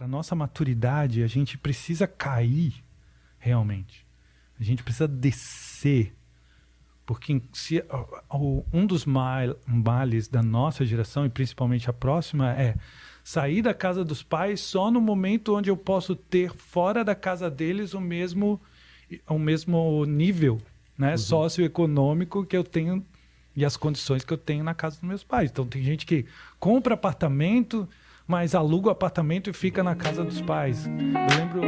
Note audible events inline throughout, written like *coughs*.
para nossa maturidade, a gente precisa cair realmente. A gente precisa descer. Porque se, um dos males da nossa geração, e principalmente a próxima, é sair da casa dos pais só no momento onde eu posso ter fora da casa deles o mesmo, o mesmo nível né, uhum. socioeconômico que eu tenho e as condições que eu tenho na casa dos meus pais. Então tem gente que compra apartamento, mas aluga o apartamento e fica na casa dos pais. Eu lembro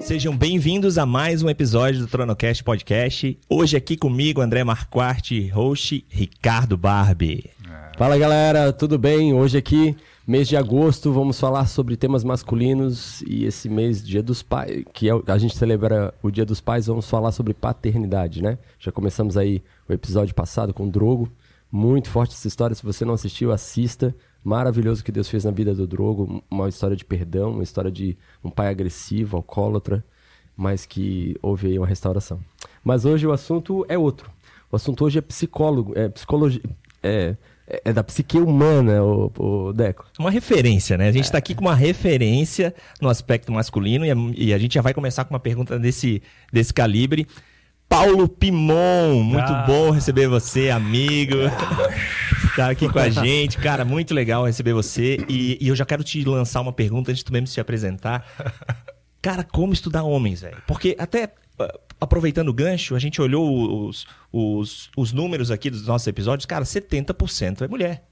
Sejam bem-vindos a mais um episódio do Tronocast Podcast. Hoje aqui comigo, André Marquardt, host Ricardo Barbie. É. Fala galera, tudo bem? Hoje aqui, mês de agosto, vamos falar sobre temas masculinos e esse mês, Dia dos Pais, que é, a gente celebra o Dia dos Pais, vamos falar sobre paternidade, né? Já começamos aí o episódio passado com o Drogo, muito forte essa história, se você não assistiu, assista maravilhoso que Deus fez na vida do Drogo, uma história de perdão, uma história de um pai agressivo, alcoólatra, mas que houve aí uma restauração. Mas hoje o assunto é outro. O assunto hoje é psicólogo, é psicologia, é, é da psique humana, o, o Deco. Uma referência, né? A gente está é. aqui com uma referência no aspecto masculino e a, e a, gente já vai começar com uma pergunta desse, desse calibre. Paulo Pimon, muito ah. bom receber você, amigo. *laughs* Tá aqui com a gente, cara, muito legal receber você. E, e, eu já quero te lançar uma pergunta antes de tu mesmo se apresentar. Cara, como estudar homens, velho? Porque até aproveitando o gancho, a gente olhou os, os, os números aqui dos nossos episódios, cara, 70% é mulher.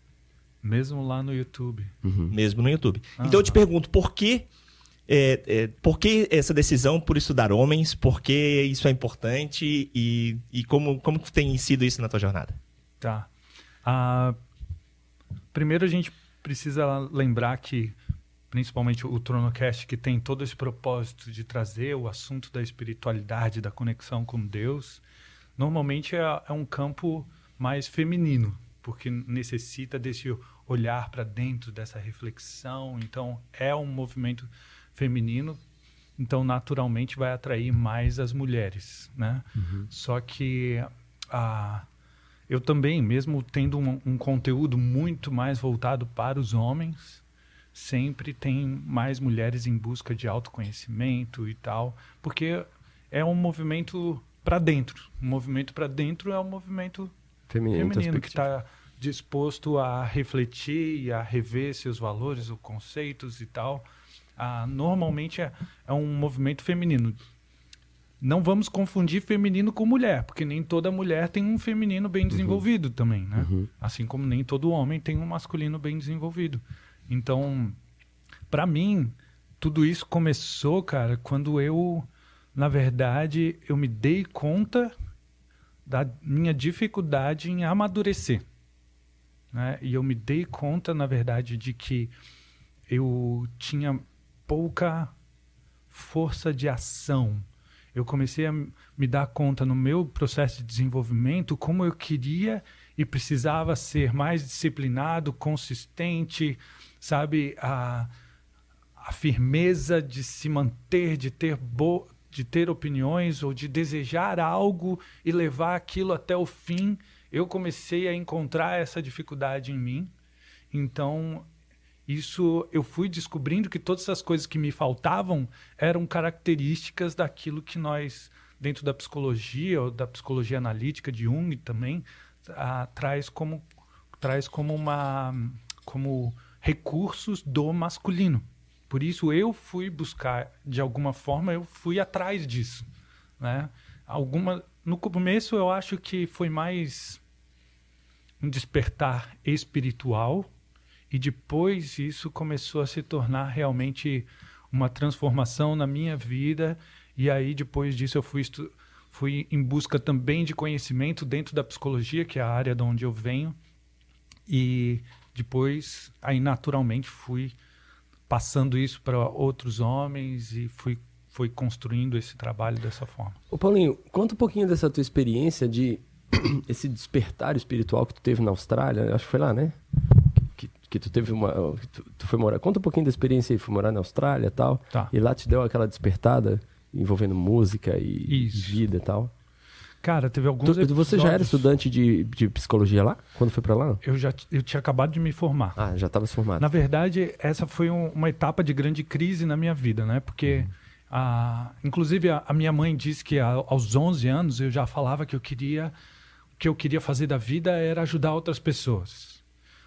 Mesmo lá no YouTube. Uhum. Mesmo no YouTube. Ah, então eu te pergunto, por que é, é, por que essa decisão por estudar homens? Por que isso é importante? E, e como, como tem sido isso na tua jornada? Tá. Ah, primeiro a gente precisa lembrar que, principalmente o Tronocast, que tem todo esse propósito de trazer o assunto da espiritualidade, da conexão com Deus, normalmente é, é um campo mais feminino, porque necessita desse olhar para dentro, dessa reflexão. Então, é um movimento feminino, então naturalmente vai atrair mais as mulheres, né? Uhum. Só que a eu também, mesmo tendo um, um, conteúdo muito mais voltado para os homens, sempre tem mais mulheres em busca de autoconhecimento e tal, porque é um movimento para dentro. O movimento para dentro é um movimento feminino, feminino que está disposto a refletir e a rever seus valores, os conceitos e tal. Ah, normalmente é, é um movimento feminino não vamos confundir feminino com mulher, porque nem toda mulher tem um feminino bem uhum. desenvolvido uhum. também, né? Uhum. Assim como nem todo homem tem um masculino bem desenvolvido. Então, para mim, tudo isso começou, cara, quando eu, na verdade, eu me dei conta da minha dificuldade em amadurecer. Né? E eu me dei conta, na verdade, de que eu tinha pouca força de ação eu comecei a me dar conta no meu processo de desenvolvimento como eu queria e precisava ser mais disciplinado, consistente, sabe, a, a firmeza de se manter, de ter bo de ter opiniões ou de desejar algo e levar aquilo até o fim. Eu comecei a encontrar essa dificuldade em mim. Então, isso eu fui descobrindo que todas essas coisas que me faltavam eram características daquilo que nós dentro da psicologia ou da psicologia analítica de Jung também a, traz como traz como uma como recursos do masculino. Por isso eu fui buscar de alguma forma eu fui atrás disso, né? Alguma no começo eu acho que foi mais um despertar espiritual e depois isso começou a se tornar realmente uma transformação na minha vida. E aí, depois disso, eu fui, fui em busca também de conhecimento dentro da psicologia, que é a área de onde eu venho. E depois, aí naturalmente, fui passando isso para outros homens e fui, fui construindo esse trabalho dessa forma. Ô Paulinho, conta um pouquinho dessa tua experiência de *clears throat* esse despertar espiritual que tu teve na Austrália. Acho que foi lá, né? que tu teve uma. Tu, tu, foi morar. Conta um pouquinho da experiência aí, foi morar na Austrália tal. Tá. E lá te deu aquela despertada envolvendo música e Isso. vida e tal. Cara, teve alguns Tu- você já era estudante de, de psicologia lá? Quando foi pra lá? Eu já eu tinha acabado de me formar. Ah, já estava formado. Na verdade, essa foi um- uma etapa de grande crise na minha vida, né? Porque, a, inclusive, a, a minha mãe disse que a- aos 11 anos eu já falava que eu queria, o que eu queria fazer da vida era ajudar outras pessoas.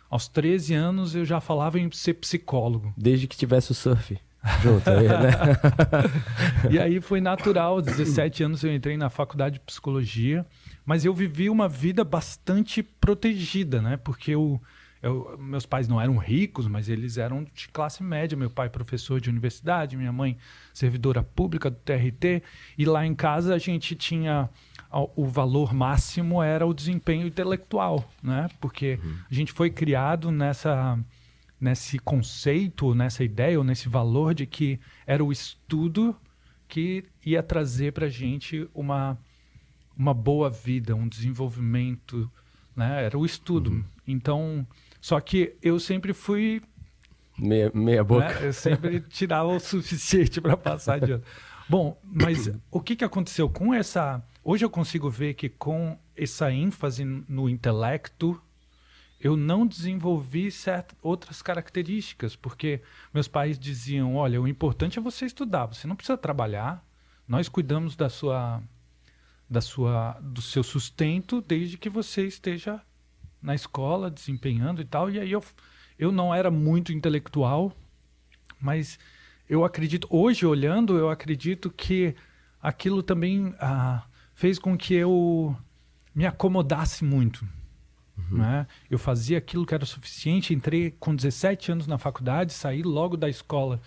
Aos 13 anos eu já falava em ser psicólogo. Desde que tivesse o surf junto aí, né? *laughs* E aí foi natural, aos 17 anos eu entrei na faculdade de psicologia, mas eu vivi uma vida bastante protegida, né? Porque eu, eu- meus pais não eram ricos, mas eles eram de classe média. Meu pai professor de universidade, minha mãe servidora pública do TRT, e lá em casa a gente tinha o valor máximo era o desempenho intelectual, né? Porque a gente foi criado nessa nesse conceito, nessa ideia ou nesse valor de que era o estudo que ia trazer para a gente uma, uma boa vida, um desenvolvimento, né? Era o estudo. Então, só que eu sempre fui, Meia, meia boca. né? eu sempre *laughs* tirava o suficiente para passar de ano. Bom, mas o que, que aconteceu com essa? Hoje eu consigo ver que com essa ênfase no intelecto, eu não desenvolvi certas outras características, porque meus pais diziam: olha, o importante é você estudar, você não precisa trabalhar, nós cuidamos da sua, da sua, do seu sustento desde que você esteja na escola desempenhando e tal. E aí eu, eu não era muito intelectual, mas eu acredito, hoje olhando, eu acredito que aquilo também ah, fez com que eu me acomodasse muito. Né? Eu fazia aquilo que era suficiente, entrei com 17 anos na faculdade, saí logo da escola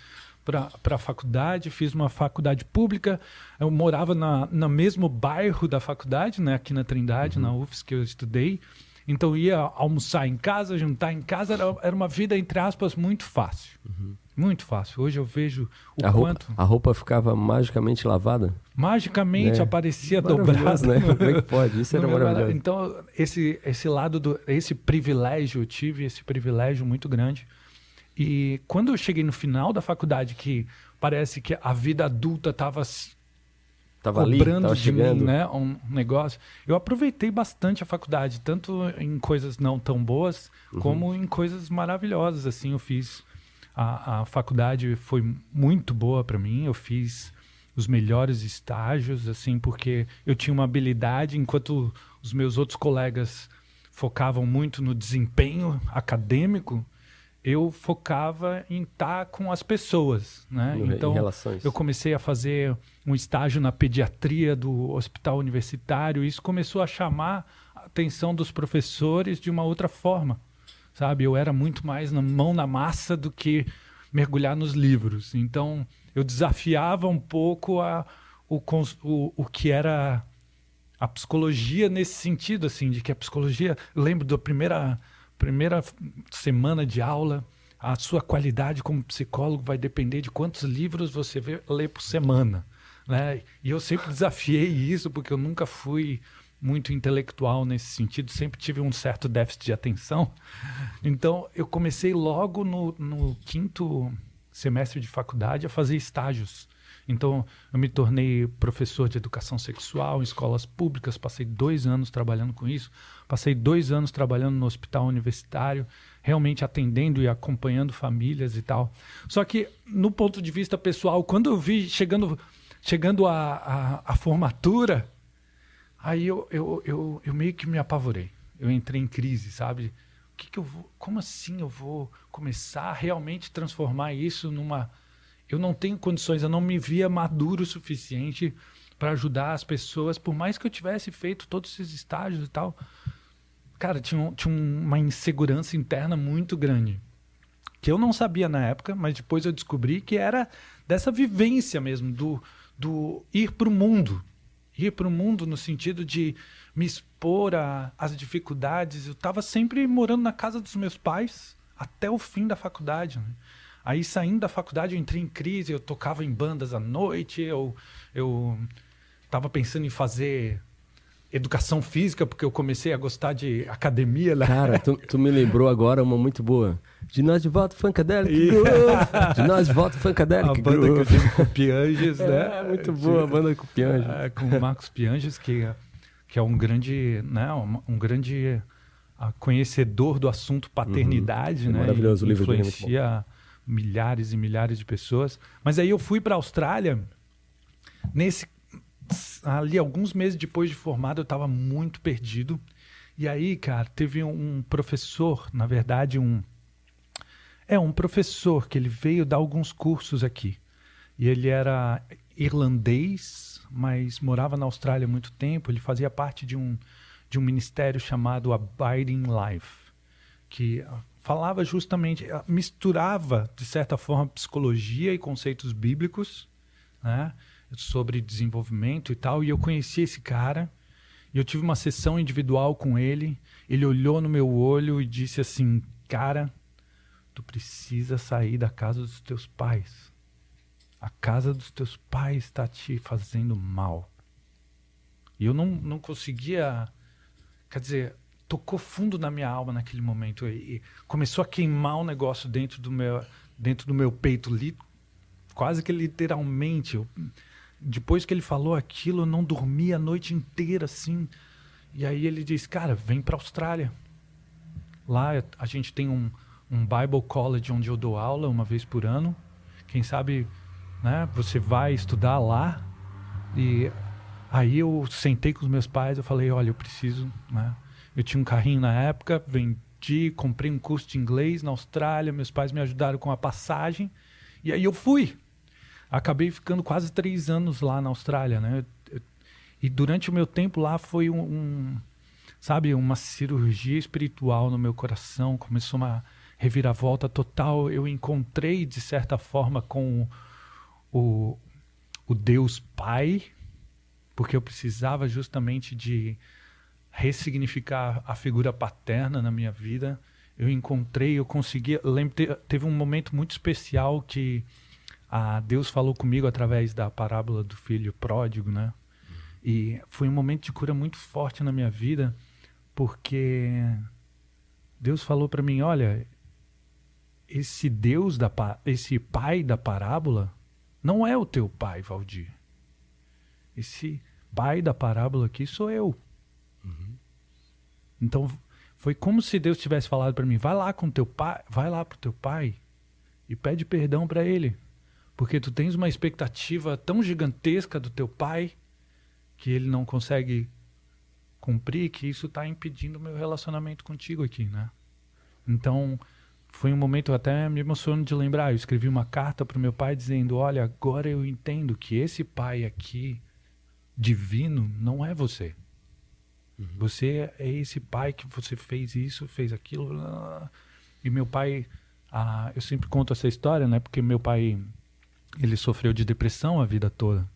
para a faculdade, fiz uma faculdade pública, eu morava na, no mesmo bairro da faculdade, né? aqui na Trindade, na UFS que eu estudei, então ia almoçar em casa, jantar em casa, era, era uma vida, entre aspas, muito fácil. Muito fácil. Hoje eu vejo o A roupa, quanto a roupa ficava magicamente lavada? magicamente É. aparecia dobrada. né? Como é que pode? Isso era maravilhoso. Então, esse, esse lado do. Esse privilégio, eu tive esse privilégio muito grande. E quando eu cheguei no final da faculdade, que parece que a vida adulta estava Tava ali, cobrando tava de chegando. mim, né, um negócio. Eu aproveitei bastante a faculdade, tanto em coisas não tão boas, Uhum. como em coisas maravilhosas. Assim, eu fiz a, a faculdade foi muito boa para mim. Eu fiz os melhores estágios, assim, porque eu tinha uma habilidade, enquanto os meus outros colegas focavam muito no desempenho acadêmico, eu focava em estar com as pessoas, né? No- então eu comecei a fazer um estágio na pediatria do hospital universitário e isso começou a chamar a atenção dos professores de uma outra forma, sabe? Eu era muito mais na mão na massa do que mergulhar nos livros. Então, eu desafiava um pouco a, o, o, o que era a psicologia nesse sentido, assim, de que a psicologia, lembro da primeira, primeira semana de aula, a sua qualidade como psicólogo vai depender de quantos livros você vê, lê por semana, né? E eu sempre desafiei isso, porque eu nunca fui muito intelectual nesse sentido, sempre tive um certo déficit de atenção. Então, eu comecei logo no, no quinto semestre de faculdade a fazer estágios. Então, eu me tornei professor de educação sexual em escolas públicas, passei dois anos trabalhando com isso, passei dois anos trabalhando no hospital universitário, realmente atendendo e acompanhando famílias e tal. Só que, no ponto de vista pessoal, quando eu vi chegando, chegando a, a, a formatura, aí eu, eu, eu, eu meio que me apavorei. Eu entrei em crise, sabe? O que, que eu vou, como assim eu vou começar a realmente transformar isso numa eu não tenho condições, eu não me via maduro o suficiente para ajudar as pessoas, por mais que eu tivesse feito todos esses estágios e tal. Cara, tinha, tinha um- uma insegurança interna muito grande. Que eu não sabia na época, mas depois eu descobri que era dessa vivência mesmo, do, do ir para o mundo. Ir para o mundo no sentido de me expor às dificuldades. Eu estava sempre morando na casa dos meus pais até o fim da faculdade. né? Aí saindo da faculdade eu entrei em crise, eu tocava em bandas à noite, eu eu estava pensando em fazer educação física porque eu comecei a gostar de academia lá. Cara, tu, tu me lembrou agora uma muito boa. De nós de volta, Funkadelic Groove. De nós de volta, a Funkadelic banda que eu Groove. tive com o Pianges, né? É, muito boa a banda com o Pianjo. É, com o Marcos Pianges, que, que é um grande, né, um, um grande uh, conhecedor do assunto paternidade, uhum. é né? Maravilhoso e, o livro dele, influencia milhares e milhares de pessoas. Mas aí eu fui para a Austrália nesse ali alguns meses depois de formado eu estava muito perdido. E aí, cara, teve um professor, na verdade, um é um professor que ele veio dar alguns cursos aqui. E ele era irlandês, mas morava na Austrália há muito tempo. Ele fazia parte de um, de um ministério chamado Abiding Life, que falava justamente, misturava, de certa forma, psicologia e conceitos bíblicos, né? Sobre desenvolvimento e tal. E eu conheci esse cara. E eu tive uma sessão individual com ele. Ele olhou no meu olho e disse assim: Cara, tu precisa sair da casa dos teus pais. A casa dos teus pais está te fazendo mal. E eu não, não conseguia. Quer dizer, tocou fundo na minha alma naquele momento. E começou a queimar um negócio dentro do meu, dentro do meu peito, li, quase que literalmente. Eu, depois que ele falou aquilo, eu não dormi a noite inteira assim. E aí ele disse: Cara, vem para a Austrália. Lá a gente tem um, um Bible College onde eu dou aula uma vez por ano. Quem sabe né, você vai estudar lá. E aí eu sentei com os meus pais. Eu falei: Olha, eu preciso. Né? Eu tinha um carrinho na época, vendi, comprei um curso de inglês na Austrália. Meus pais me ajudaram com a passagem. E aí eu fui acabei ficando quase três anos lá na Austrália, né? E durante o meu tempo lá foi um, um, sabe, uma cirurgia espiritual no meu coração. Começou uma reviravolta total. Eu encontrei, de certa forma, com o, o Deus Pai, porque eu precisava justamente de ressignificar a figura paterna na minha vida. Eu encontrei, eu consegui. Lembro, teve um momento muito especial que a Deus falou comigo através da parábola do filho pródigo, né? E foi um momento de cura muito forte na minha vida, porque Deus falou para mim, olha, esse Deus da esse pai da parábola não é o teu pai, Valdir. Esse pai da parábola aqui sou eu. Uhum. Então foi como se Deus tivesse falado para mim, vai lá com teu pai, vai lá pro teu pai e pede perdão para ele porque tu tens uma expectativa tão gigantesca do teu pai que ele não consegue cumprir, que isso está impedindo o meu relacionamento contigo aqui, né? Então, foi um momento até me emociono de lembrar. Eu escrevi uma carta para o meu pai dizendo: Olha, agora eu entendo que esse pai aqui, divino, não é você. Uhum. Você é esse pai que você fez isso, fez aquilo. E meu pai, ah, eu sempre conto essa história, né? Porque meu pai ele sofreu de depressão a vida toda.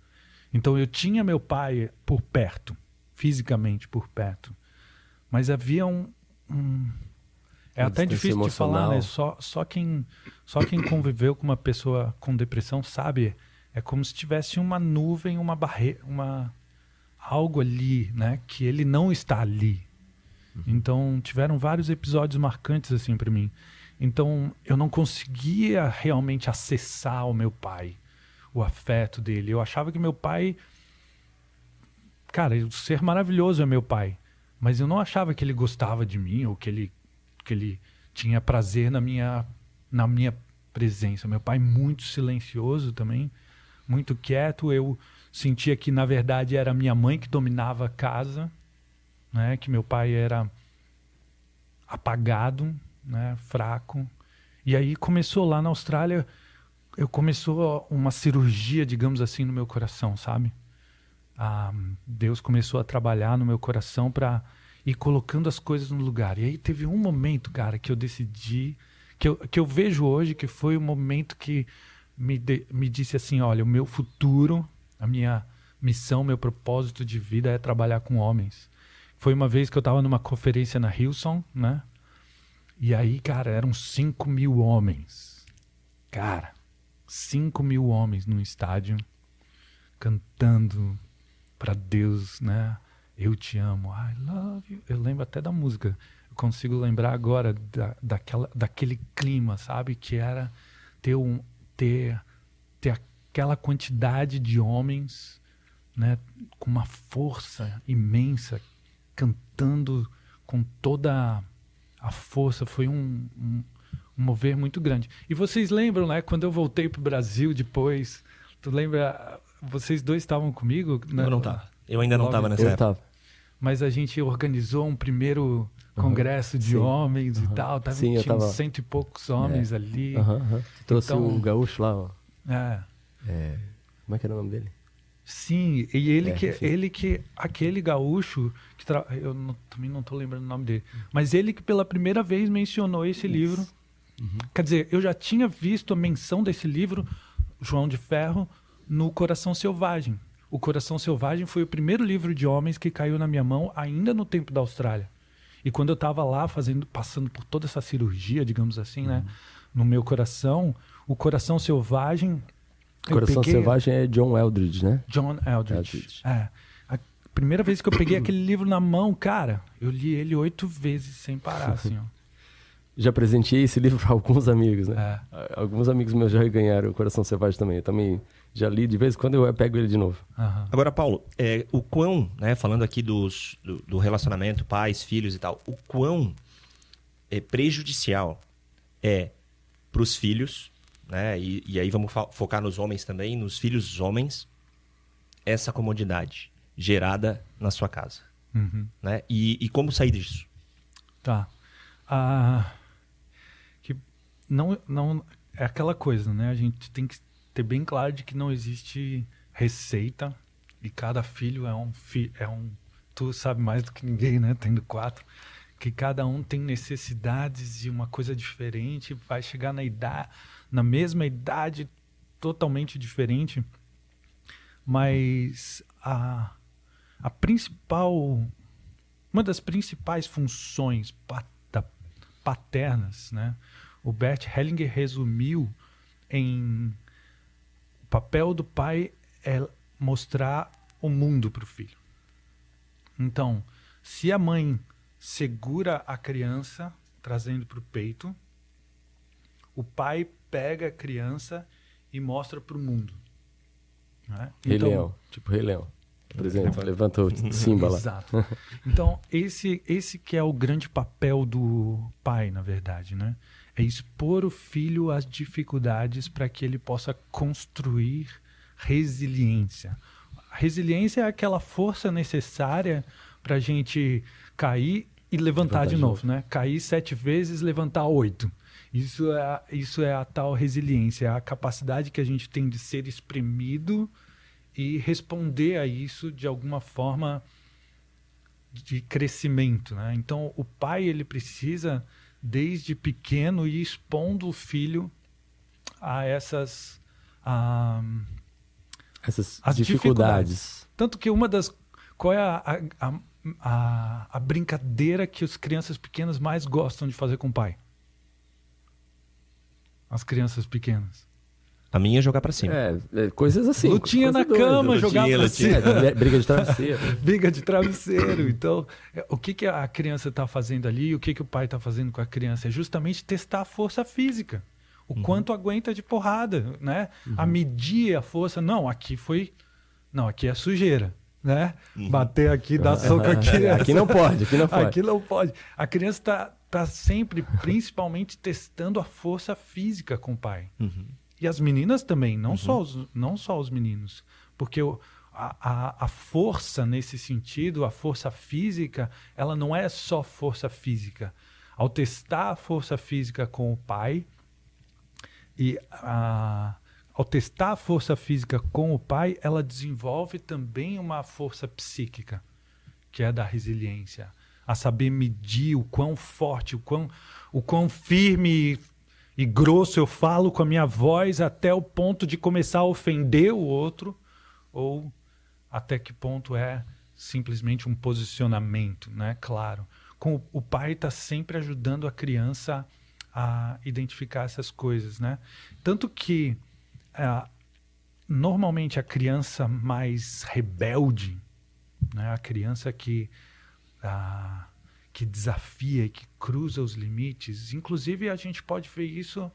Então eu tinha meu pai por perto, fisicamente por perto. Mas havia um. um é até difícil emocional. de falar, né? Só, só, quem, só quem *coughs* conviveu com uma pessoa com depressão sabe. É como se tivesse uma nuvem, uma barreira, uma algo ali, né? Que ele não está ali. Uhum. Então tiveram vários episódios marcantes assim para mim. Então eu não conseguia realmente acessar o meu pai, o afeto dele. Eu achava que meu pai. Cara, o ser maravilhoso é meu pai. Mas eu não achava que ele gostava de mim ou que ele, que ele tinha prazer na minha, na minha presença. Meu pai muito silencioso também, muito quieto. Eu sentia que na verdade era minha mãe que dominava a casa, né? Que meu pai era apagado, né, fraco. E aí começou lá na Austrália, eu começou uma cirurgia, digamos assim, no meu coração, sabe? Ah, Deus começou a trabalhar no meu coração para ir colocando as coisas no lugar. E aí teve um momento, cara, que eu decidi, que eu, que eu vejo hoje que foi o momento que me, de, me disse assim: olha, o meu futuro, a minha missão, meu propósito de vida é trabalhar com homens. Foi uma vez que eu estava numa conferência na Hillsong, né? E aí, cara, eram 5 mil homens. Cara, 5 mil homens num estádio cantando para Deus, né? Eu te amo, I love you. Eu lembro até da música. Eu consigo lembrar agora da, daquela, daquele clima, sabe? Que era ter, um, ter, ter aquela quantidade de homens né, com uma força imensa, cantando com toda a força. Foi um, um, um mover muito grande. E vocês lembram, né, quando eu voltei para o Brasil depois, tu lembra, vocês dois estavam comigo? Né? Eu não estava. Eu ainda não estava nessa Eu época. tava. Mas a gente organizou um primeiro congresso de sim. homens e tal. Tava, Sim, eu tinha tava- cento e poucos homens ali. Aham, aham. Tu trouxe Então- o gaúcho lá, ó. É. É, Como é que era o nome dele? Sim, e ele É, que enfim. ele que aquele gaúcho que tra- eu não- também não tô lembrando o nome dele, mas ele que pela primeira vez mencionou esse livro. Uhum. Quer dizer, eu já tinha visto a menção desse livro, João de Ferro, no Coração Selvagem. O Coração Selvagem foi o primeiro livro de homens que caiu na minha mão ainda no tempo da Austrália. E quando eu estava lá fazendo, passando por toda essa cirurgia, digamos assim, né, Uhum. no meu coração, o Coração Selvagem Coração peguei- Selvagem é John Eldridge, né? John Eldridge. Eldridge. É. A primeira vez que eu peguei aquele livro na mão, cara, eu li ele oito vezes sem parar, *laughs* assim, ó. Já presenteei esse livro para alguns amigos, né? É. Alguns amigos meus já ganharam o Coração Selvagem também. Eu também já li de vez em quando eu pego ele de novo. Aham. Agora, Paulo, é, o quão, né, falando aqui dos, do, do relacionamento, pais, filhos e tal, o quão é prejudicial é para os filhos, né, e, e aí vamos fo- focar nos homens também, nos filhos homens, essa comodidade gerada na sua casa, Uhum. né, e, e como sair disso? Tá. Ah, que não, não é aquela coisa, né? A gente tem que ter bem claro de que não existe receita e cada filho é um filho, é um. Tu sabe mais do que ninguém, né? Tendo quatro, que cada um tem necessidades e uma coisa diferente, vai chegar na idade, na mesma idade totalmente diferente, mas a a principal uma das principais funções pa- da- paternas, né? O Bert Hellinger resumiu em o papel do pai é mostrar o mundo para o filho. Então, se a mãe segura a criança trazendo para o peito, o pai pega a criança e mostra para o mundo. né? Rei Então- Leão. Tipo Rei Leão. Por exemplo, levanta o Simba lá. Exato. Então, esse, esse que é o grande papel do pai, na verdade, né? É expor o filho às dificuldades para que ele possa construir resiliência. A resiliência é aquela força necessária para a gente cair e levantar, Levantar de de novo, né? Cair sete vezes, levantar oito. Isso é, a- isso é a tal resiliência, é a capacidade que a gente tem de ser espremido e responder a isso de alguma forma de crescimento, né? Então o pai ele precisa desde pequeno ir expondo o filho a essas a, Essas As dificuldades. tanto que uma das qual é a, a, a, a, a brincadeira que as crianças pequenas mais gostam de fazer com o pai? As crianças pequenas. A minha é jogar pra cima. É, é, coisas assim. Lutinha coisa na doida. cama, lutinha, jogar pra lutinha. cima. É, briga de travesseiro. *laughs* Briga de travesseiro. Então, é, o que, que a criança está fazendo ali e o que, que o pai está fazendo com a criança? É justamente testar a força física. O quanto aguenta de porrada, né? A medir a força. Não, aqui foi... Não, aqui é sujeira, né? Bater aqui, dar *laughs* soco *laughs* aqui. Aqui não pode, aqui não pode. Aqui não pode. A criança está tá sempre, *laughs* principalmente, testando a força física com o pai. E as meninas também, não, só, os, não só os meninos. Porque o- a, a, a força nesse sentido, a força física, ela não é só força física. Ao testar a força física com o pai, e a, ao testar a força física com o pai, ela desenvolve também uma força psíquica, que é da resiliência. A saber medir o quão forte, o quão, o quão firme e grosso eu falo com a minha voz até o ponto de começar a ofender o outro, ou até que ponto é simplesmente um posicionamento, né? Claro. Com o, o pai está sempre ajudando a criança a identificar essas coisas, né? Tanto que ah, normalmente a criança mais rebelde, né? A criança que ah, que desafia e que cruza os limites. Inclusive, a gente pode ver isso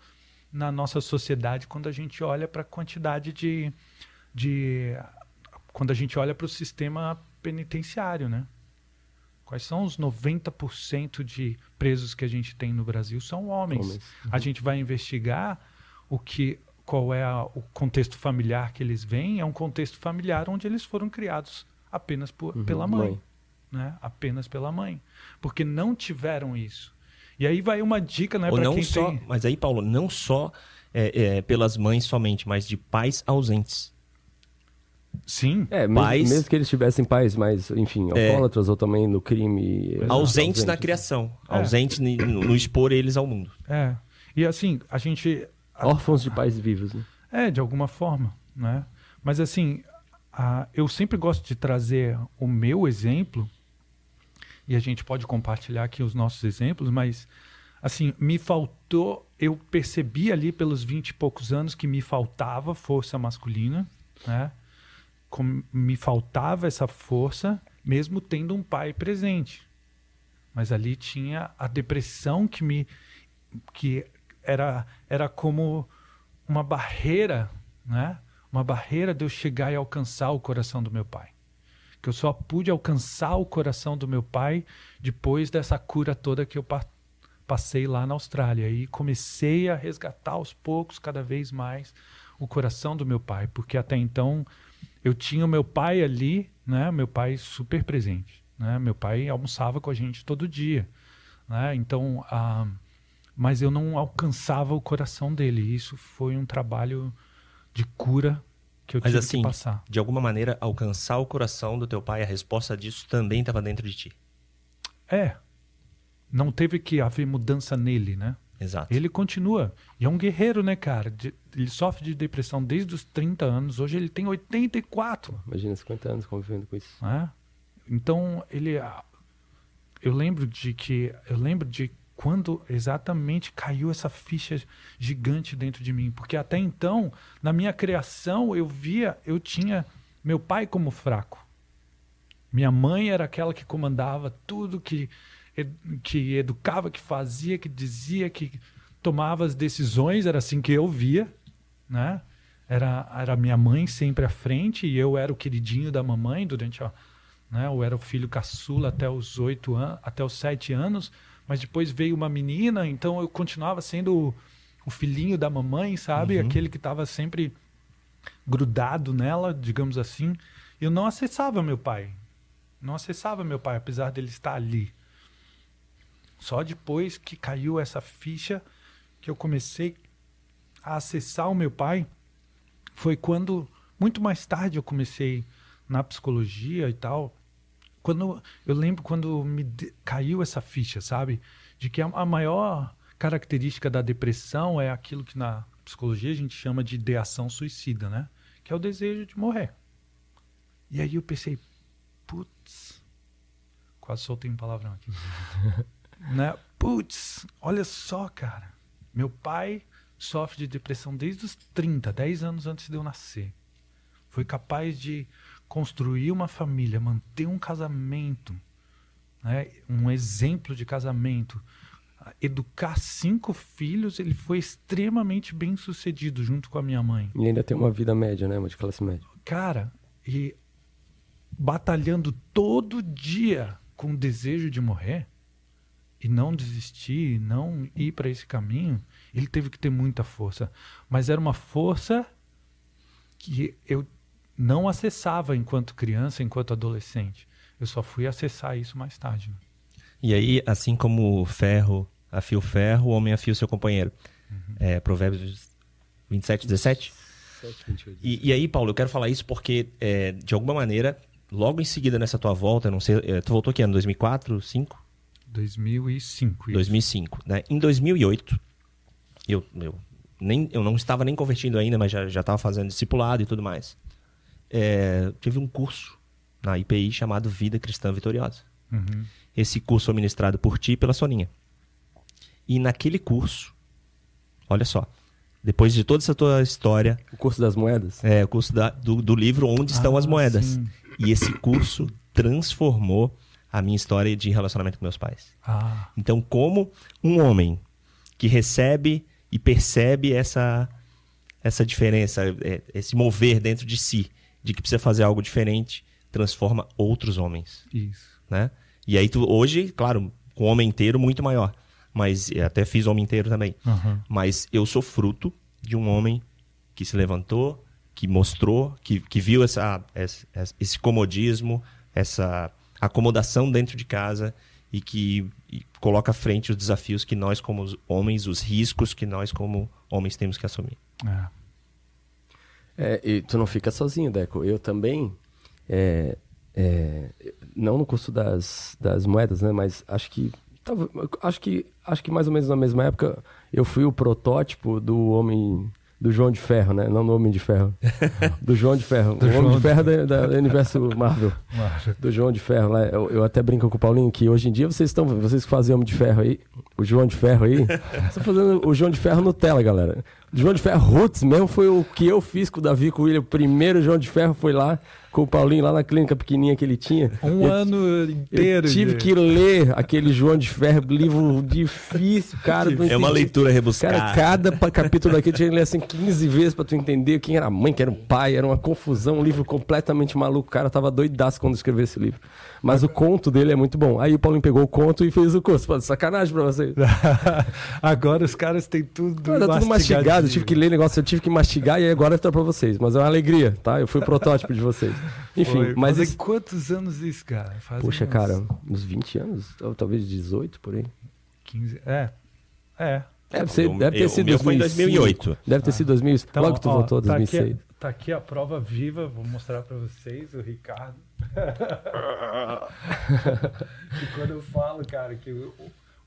na nossa sociedade quando a gente olha para a quantidade de, de quando a gente olha para o sistema penitenciário, né? Quais são os 90% de presos que a gente tem no Brasil? São homens. Homens. A gente vai investigar o que, qual é a- o contexto familiar que eles vêm. É um contexto familiar onde eles foram criados apenas por- Uhum, pela mãe, mãe. Né? Apenas pela mãe, porque não tiveram isso. E aí vai uma dica, né, para não quem só, tem. mas aí, Paulo, não só é, é, pelas mães somente, mas de pais ausentes. Sim, É, mesmo, Pais- mesmo que eles tivessem pais mais, enfim, É. alcoólatras ou também no crime. ausentes na ausentes. criação, É. ausentes no, no expor eles ao mundo. é. E assim, a gente Órfãos de pais vivos, né? É, de alguma forma, né? Mas assim, a- eu sempre gosto de trazer o meu exemplo e a gente pode compartilhar aqui os nossos exemplos, mas assim, me faltou, eu percebi ali pelos 20 e poucos anos que me faltava força masculina, né? Com- me faltava essa força, mesmo tendo um pai presente. Mas ali tinha a depressão que me que era era como uma barreira, né? Uma barreira de eu chegar e alcançar o coração do meu pai. Que eu só pude alcançar o coração do meu pai depois dessa cura toda que eu pa- passei lá na Austrália e comecei a resgatar aos poucos, cada vez mais, o coração do meu pai, porque até então eu tinha o meu pai ali, né? Meu pai super presente, né? Meu pai almoçava com a gente todo dia, né? Então, ah, mas eu não alcançava o coração dele. Isso foi um trabalho de cura que eu Mas tive assim, que passar. de alguma maneira, alcançar o coração do teu pai, a resposta disso também estava dentro de ti. É. Não teve que haver mudança nele, né? Exato. Ele continua. E é um guerreiro, né, cara? De- ele sofre de depressão desde os 30 anos. Hoje ele tem 84. Imagina 50 anos convivendo com isso. né? Então ele, ah, eu lembro de que, eu lembro de quando exatamente caiu essa ficha gigante dentro de mim, porque até então na minha criação eu via, eu tinha meu pai como fraco, minha mãe era aquela que comandava tudo, que que educava, que fazia, que dizia, que tomava as decisões, era assim que eu via, né? Era era minha mãe sempre à frente e eu era o queridinho da mamãe durante a né? Eu era o filho caçula até os oito anos, até os sete anos, mas depois veio uma menina, então eu continuava sendo o, filhinho da mamãe, sabe? Aquele que estava sempre grudado nela, digamos assim. Eu não acessava meu pai, não acessava meu pai, apesar dele estar ali. Só depois que caiu essa ficha que eu comecei a acessar o meu pai, foi quando muito mais tarde eu comecei na psicologia e tal. Quando eu lembro quando me de- caiu essa ficha, sabe, de que a, a maior característica da depressão é aquilo que na psicologia a gente chama de ideação suicida, né? Que é o desejo de morrer. E aí eu pensei, putz, quase soltei um palavrão aqui. *laughs* né? Putz, olha só, cara. Meu pai sofre de depressão desde os 30, 10 anos antes de eu nascer. Foi capaz de construir uma família, manter um casamento, né? um exemplo de casamento, educar cinco filhos. Ele foi extremamente bem sucedido junto com a minha mãe. E ainda tem uma vida média, né? Uma de classe média. Cara, e batalhando todo dia com o desejo de morrer e não desistir, não ir para esse caminho, ele teve que ter muita força. Mas era uma força que eu não acessava enquanto criança, enquanto adolescente. Eu só fui acessar isso mais tarde. né? E aí, assim como o ferro afia o ferro, o homem afia o seu companheiro. É, provérbios 27, 17. 7, 28. E, e aí, Paulo, eu quero falar isso porque, é, de alguma maneira, logo em seguida nessa tua volta, não sei, é, tu voltou aqui ano 2004, 2005? 2005. isso. 2005, né? Em 2008, eu, eu, nem, eu não estava nem convertindo ainda, mas já já estava fazendo discipulado e tudo mais. É, tive um curso na IPI chamado Vida Cristã Vitoriosa. Uhum. Esse curso foi ministrado por ti e pela Soninha. E naquele curso, olha só, depois de toda essa tua história, O curso das moedas? é o curso da- do, do livro Onde Estão Ah, as Moedas. sim. E esse curso transformou a minha história de relacionamento com meus pais. Ah, Então, como um homem que recebe e percebe essa, essa diferença, é, esse mover dentro de si, de que precisa fazer algo diferente, transforma outros homens, Isso. né? E aí tu hoje, claro, com o homem inteiro muito maior, mas eu até fiz homem inteiro também. Aham. Mas eu sou fruto de um homem que se levantou, que mostrou, que, que viu essa, essa- esse comodismo, essa acomodação dentro de casa e que e coloca à frente os desafios que nós, como homens, os riscos que nós, como homens, temos que assumir. É. É, e tu não fica sozinho, Deco. Eu também, é, é, não no curso das, das moedas, né? Mas acho que, tava- acho que, acho que mais ou menos na mesma época eu fui o protótipo do homem, do João de Ferro, né? Não do Homem de Ferro, *laughs* do João de Ferro, o João Homem de de Ferro da, da- do universo Marvel, Mas- do João de Ferro. Lá. Eu, eu até brinco com o Paulinho que hoje em dia vocês estão, vocês que fazem Homem de Ferro aí, o João de Ferro aí, *laughs* estão fazendo o João de Ferro Nutella, galera. João de Ferro Roots mesmo foi o que eu fiz com o Davi com o William. O primeiro João de Ferro foi lá com o Paulinho, lá na clínica pequenininha que ele tinha. Um Eu- ano inteiro. Eu tive de- que ler aquele João de Ferro, livro difícil, cara. não É uma leitura rebuscada. Cara, cada capítulo daquele tinha que ler assim 15 vezes pra tu entender quem era a mãe, quem era o pai, era uma confusão, um livro completamente maluco. O cara tava doidaço quando escreveu esse livro. Mas o conto dele é muito bom. Aí o Paulinho pegou o conto e fez o curso. Pô, sacanagem pra vocês. *laughs* Agora os caras têm tudo Cara, tá tudo mastigado, eu tive que ler negócio, eu tive que mastigar e agora tá pra vocês. Mas é uma alegria, tá? Eu fui o protótipo de vocês. *laughs* Enfim, Foi. mas Fazem esse- quantos anos isso, cara? Fazem Poxa, uns cara, uns 20 anos, ou talvez 18 por aí. 15. É. É. Deve, ser, deve ter eu- o sido meu foi em 2005. 2008. Deve ter sido 2000. Então, Logo que tu ó, voltou, tá 2006. Aqui, tá aqui a prova viva, vou mostrar pra vocês, o Ricardo. E quando eu falo, cara, que o,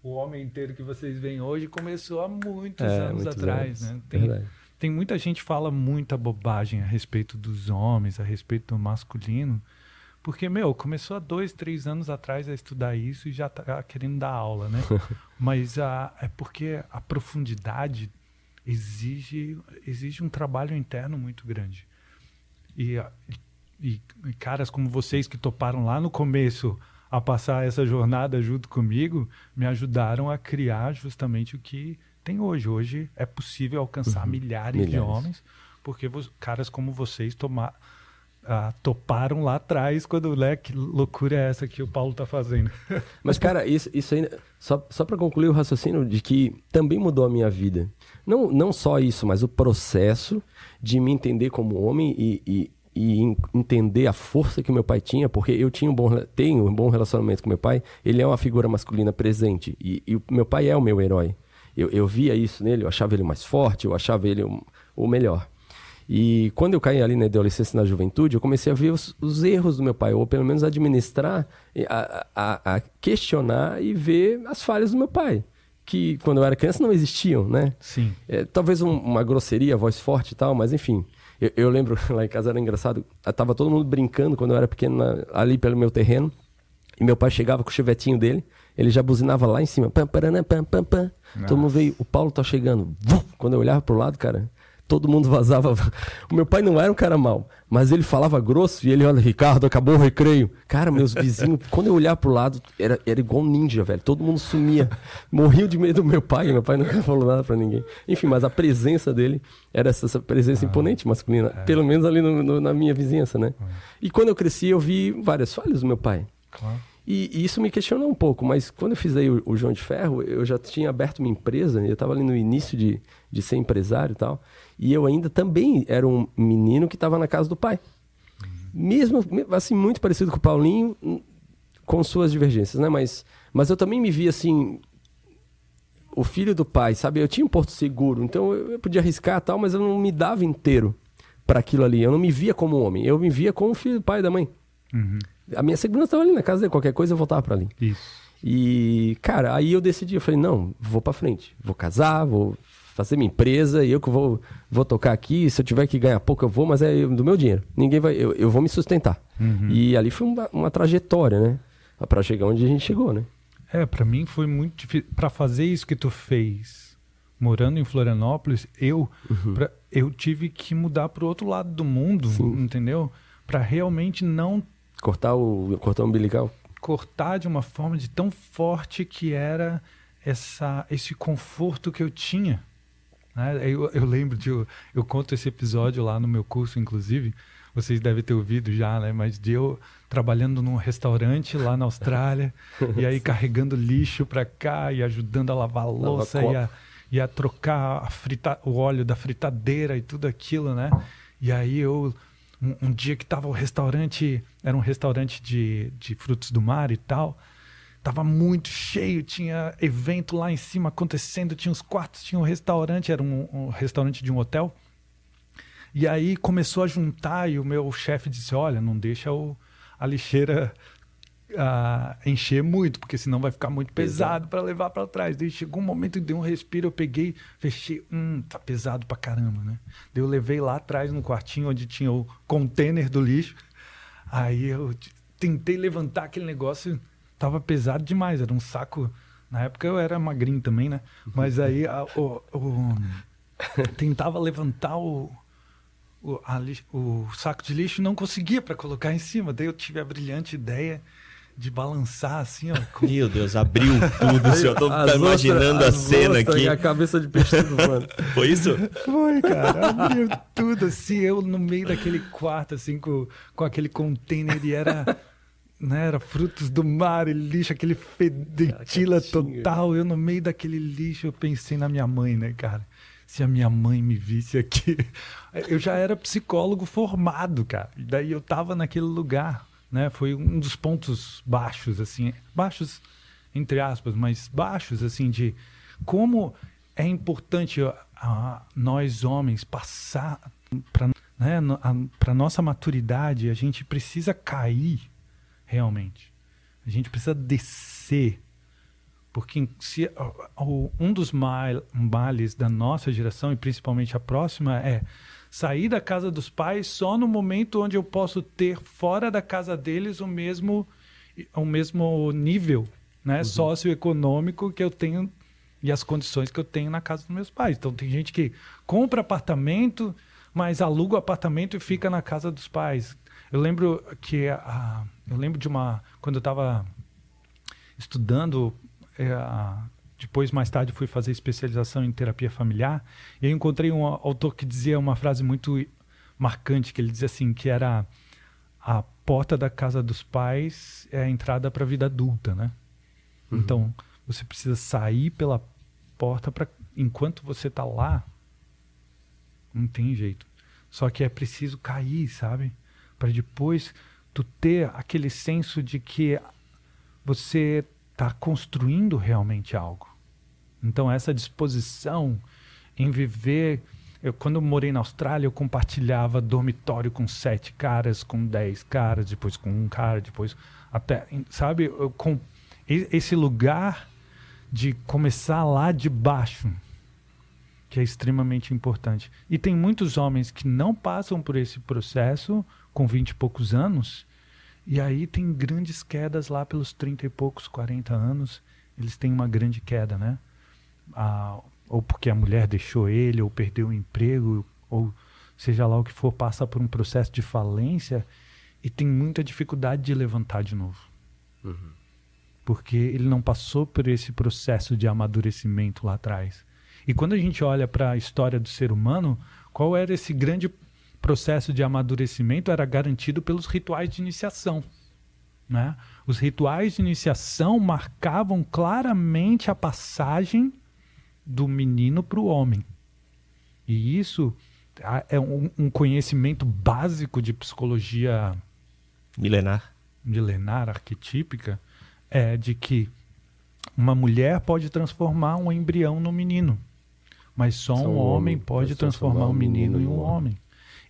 o homem inteiro que vocês veem hoje começou há muitos É, anos muitos atrás, anos. né? Tem, Verdade. tem muita gente que fala muita bobagem a respeito dos homens, a respeito do masculino. Porque, meu, começou há dois, três anos atrás a estudar isso e já tá querendo dar aula, né? *laughs* Mas a, é porque a profundidade exige, exige um trabalho interno muito grande. E, a- e, e caras como vocês que toparam lá no começo a passar essa jornada junto comigo, me ajudaram a criar justamente o que tem hoje. Hoje é possível alcançar milhares, de Milhares. homens, porque vo- caras como vocês toma- ah, toparam lá atrás quando, né, que loucura é essa que o Paulo tá fazendo. *laughs* Mas, cara, isso, isso aí, só, só para concluir o raciocínio de que também mudou a minha vida. Não, não só isso, mas o processo de me entender como homem e, e, e en- entender a força que meu pai tinha, porque eu tinha um bom, tenho um bom relacionamento com meu pai, ele é uma figura masculina presente, e, e meu pai é o meu herói. Eu, eu via isso nele, eu achava ele mais forte, eu achava ele o, o melhor. E quando eu caí ali na adolescência e na juventude, eu comecei a ver os, os erros do meu pai, ou pelo menos administrar, a, a- a questionar e ver as falhas do meu pai, que quando eu era criança não existiam, né? Sim. É, talvez um- uma grosseria, voz forte e tal, mas enfim. Eu, eu lembro, *laughs* lá em casa era engraçado, ah, tava todo mundo brincando quando eu era pequeno na- ali pelo meu terreno, e meu pai chegava com o chevetinho dele, ele já buzinava lá em cima, pam, paranã, pam, pam, pam. Todo mundo veio, o Paulo tá chegando. Vum! Quando eu olhava pro lado, cara, todo mundo vazava. O meu pai não era um cara mau, mas ele falava grosso e ele, olha, Ricardo, acabou o recreio. Cara, meus vizinhos, *laughs* quando eu olhava pro lado, era, era igual um ninja, velho. Todo mundo sumia. Morriam de medo do meu pai, meu pai nunca *laughs* falou nada pra ninguém. Enfim, mas a presença dele era essa, essa presença imponente masculina, pelo menos ali no- no- na minha vizinhança, né? E quando eu cresci, eu vi várias falhas do meu pai. Claro. E, e isso me questionou um pouco, mas quando eu fiz aí o, o João de Ferro, eu já tinha aberto uma empresa, eu estava ali no início de, de ser empresário e tal, e eu ainda também era um menino que estava na casa do pai. Mesmo, me- assim, muito parecido com o Paulinho, hum, com suas divergências, né? Mas, mas eu também me vi assim, o filho do pai, sabe? Eu tinha um porto seguro, então eu, eu podia arriscar tal, mas eu não me dava inteiro para aquilo ali. Eu não me via como homem, eu me via como filho do pai e da mãe. Uhum. A minha segurança estava ali na casa dele, qualquer coisa eu voltava para ali. Isso. E, cara, aí eu decidi, eu falei, não, vou pra frente. Vou casar, vou fazer minha empresa, e eu que vou, vou tocar aqui, se eu tiver que ganhar pouco eu vou, mas é do meu dinheiro. Ninguém vai, eu, eu vou me sustentar. E ali foi uma, uma trajetória, né? Pra chegar onde a gente chegou, né? É, pra mim foi muito difícil. Pra fazer isso que tu fez, morando em Florianópolis, eu, pra- eu tive que mudar pro outro lado do mundo, Sim. entendeu? Pra realmente não Cortar o, cortar o umbilical. cortar de uma forma de tão forte que era essa, esse conforto que eu tinha. né? Eu, eu lembro de. Eu, eu conto esse episódio lá no meu curso, inclusive, vocês devem ter ouvido já, né? Mas de eu trabalhando num restaurante lá na Austrália *laughs* e aí carregando lixo para cá e ajudando a lavar a louça e a, e a trocar a frita, o óleo da fritadeira e tudo aquilo, né? E aí eu um, um dia que tava o restaurante, era um restaurante de, de frutos do mar e tal, tava muito cheio, tinha evento lá em cima acontecendo, tinha os quartos, tinha um restaurante, era um, um restaurante de um hotel. E aí começou a juntar e o meu chefe disse: Olha, não deixa o, a lixeira uh, encher muito, porque senão vai ficar muito pesado para levar para trás. Daí chegou um momento deu um respiro, eu peguei, fechei, hum, tá pesado pra caramba, né? Daí eu levei lá atrás no quartinho onde tinha o container do lixo. Aí eu tentei levantar aquele negócio, tava pesado demais, era um saco. Na época eu era magrinho também, né? Mas aí a, o, o, *laughs* tentava levantar o, o, lixo, o saco de lixo não conseguia para colocar em cima. Daí eu tive a brilhante ideia de balançar assim, ó. Com... Meu Deus, abriu tudo, senhor. Tô as imaginando a cena aqui. a cabeça de peixe tudo, mano. *laughs* Foi isso? Foi, cara. Abriu tudo assim, eu no meio daquele quarto, assim, com, com aquele container e era. Né, era frutos do mar e lixo, aquele fedentila total. Eu no meio daquele lixo, eu pensei na minha mãe, né, cara? se a minha mãe me visse aqui. Eu já era psicólogo formado, cara. E daí eu tava naquele lugar, né? Foi um dos pontos baixos, assim, baixos entre aspas, mas baixos, assim, de como é importante a, a nós homens passar para né, para nossa maturidade, a gente precisa cair realmente. A gente precisa descer porque se, um dos males da nossa geração, e principalmente a próxima, é sair da casa dos pais só no momento onde eu posso ter fora da casa deles o mesmo, o mesmo nível né, uhum. socioeconômico que eu tenho e as condições que eu tenho na casa dos meus pais. Então tem gente que compra apartamento, mas aluga o apartamento e fica na casa dos pais. Eu lembro que a, eu lembro de uma quando eu estava estudando é, depois, mais tarde, fui fazer especialização em terapia familiar. E aí encontrei um autor que dizia uma frase muito marcante, que ele dizia assim, que era a porta da casa dos pais é a entrada para a vida adulta, né? Uhum. Então, você precisa sair pela porta para enquanto você está lá, não tem jeito. Só que é preciso cair, sabe? Para depois tu ter aquele senso de que você está construindo realmente algo. Então, essa disposição em viver. Eu, quando eu morei na Austrália, eu compartilhava dormitório com sete caras, com dez caras, depois com um cara, depois até. Sabe? Eu, com, esse lugar de começar lá de baixo, que é extremamente importante. E tem muitos homens que não passam por esse processo com vinte e poucos anos e aí tem grandes quedas lá pelos 30 e poucos, 40 anos. Eles têm uma grande queda, né? Ah, ou porque a mulher deixou ele, ou perdeu o emprego, ou seja lá o que for, passa por um processo de falência e tem muita dificuldade de levantar de novo. Uhum. Porque ele não passou por esse processo de amadurecimento lá atrás. E quando a gente olha para a história do ser humano, qual era esse grande processo de amadurecimento era garantido pelos rituais de iniciação. Né? Os rituais de iniciação marcavam claramente a passagem do menino para o homem. E isso é um, um, conhecimento básico de psicologia milenar, milenar arquetípica, é de que uma mulher pode transformar um embrião no menino, mas só, só um homem pode transformar um menino em um homem.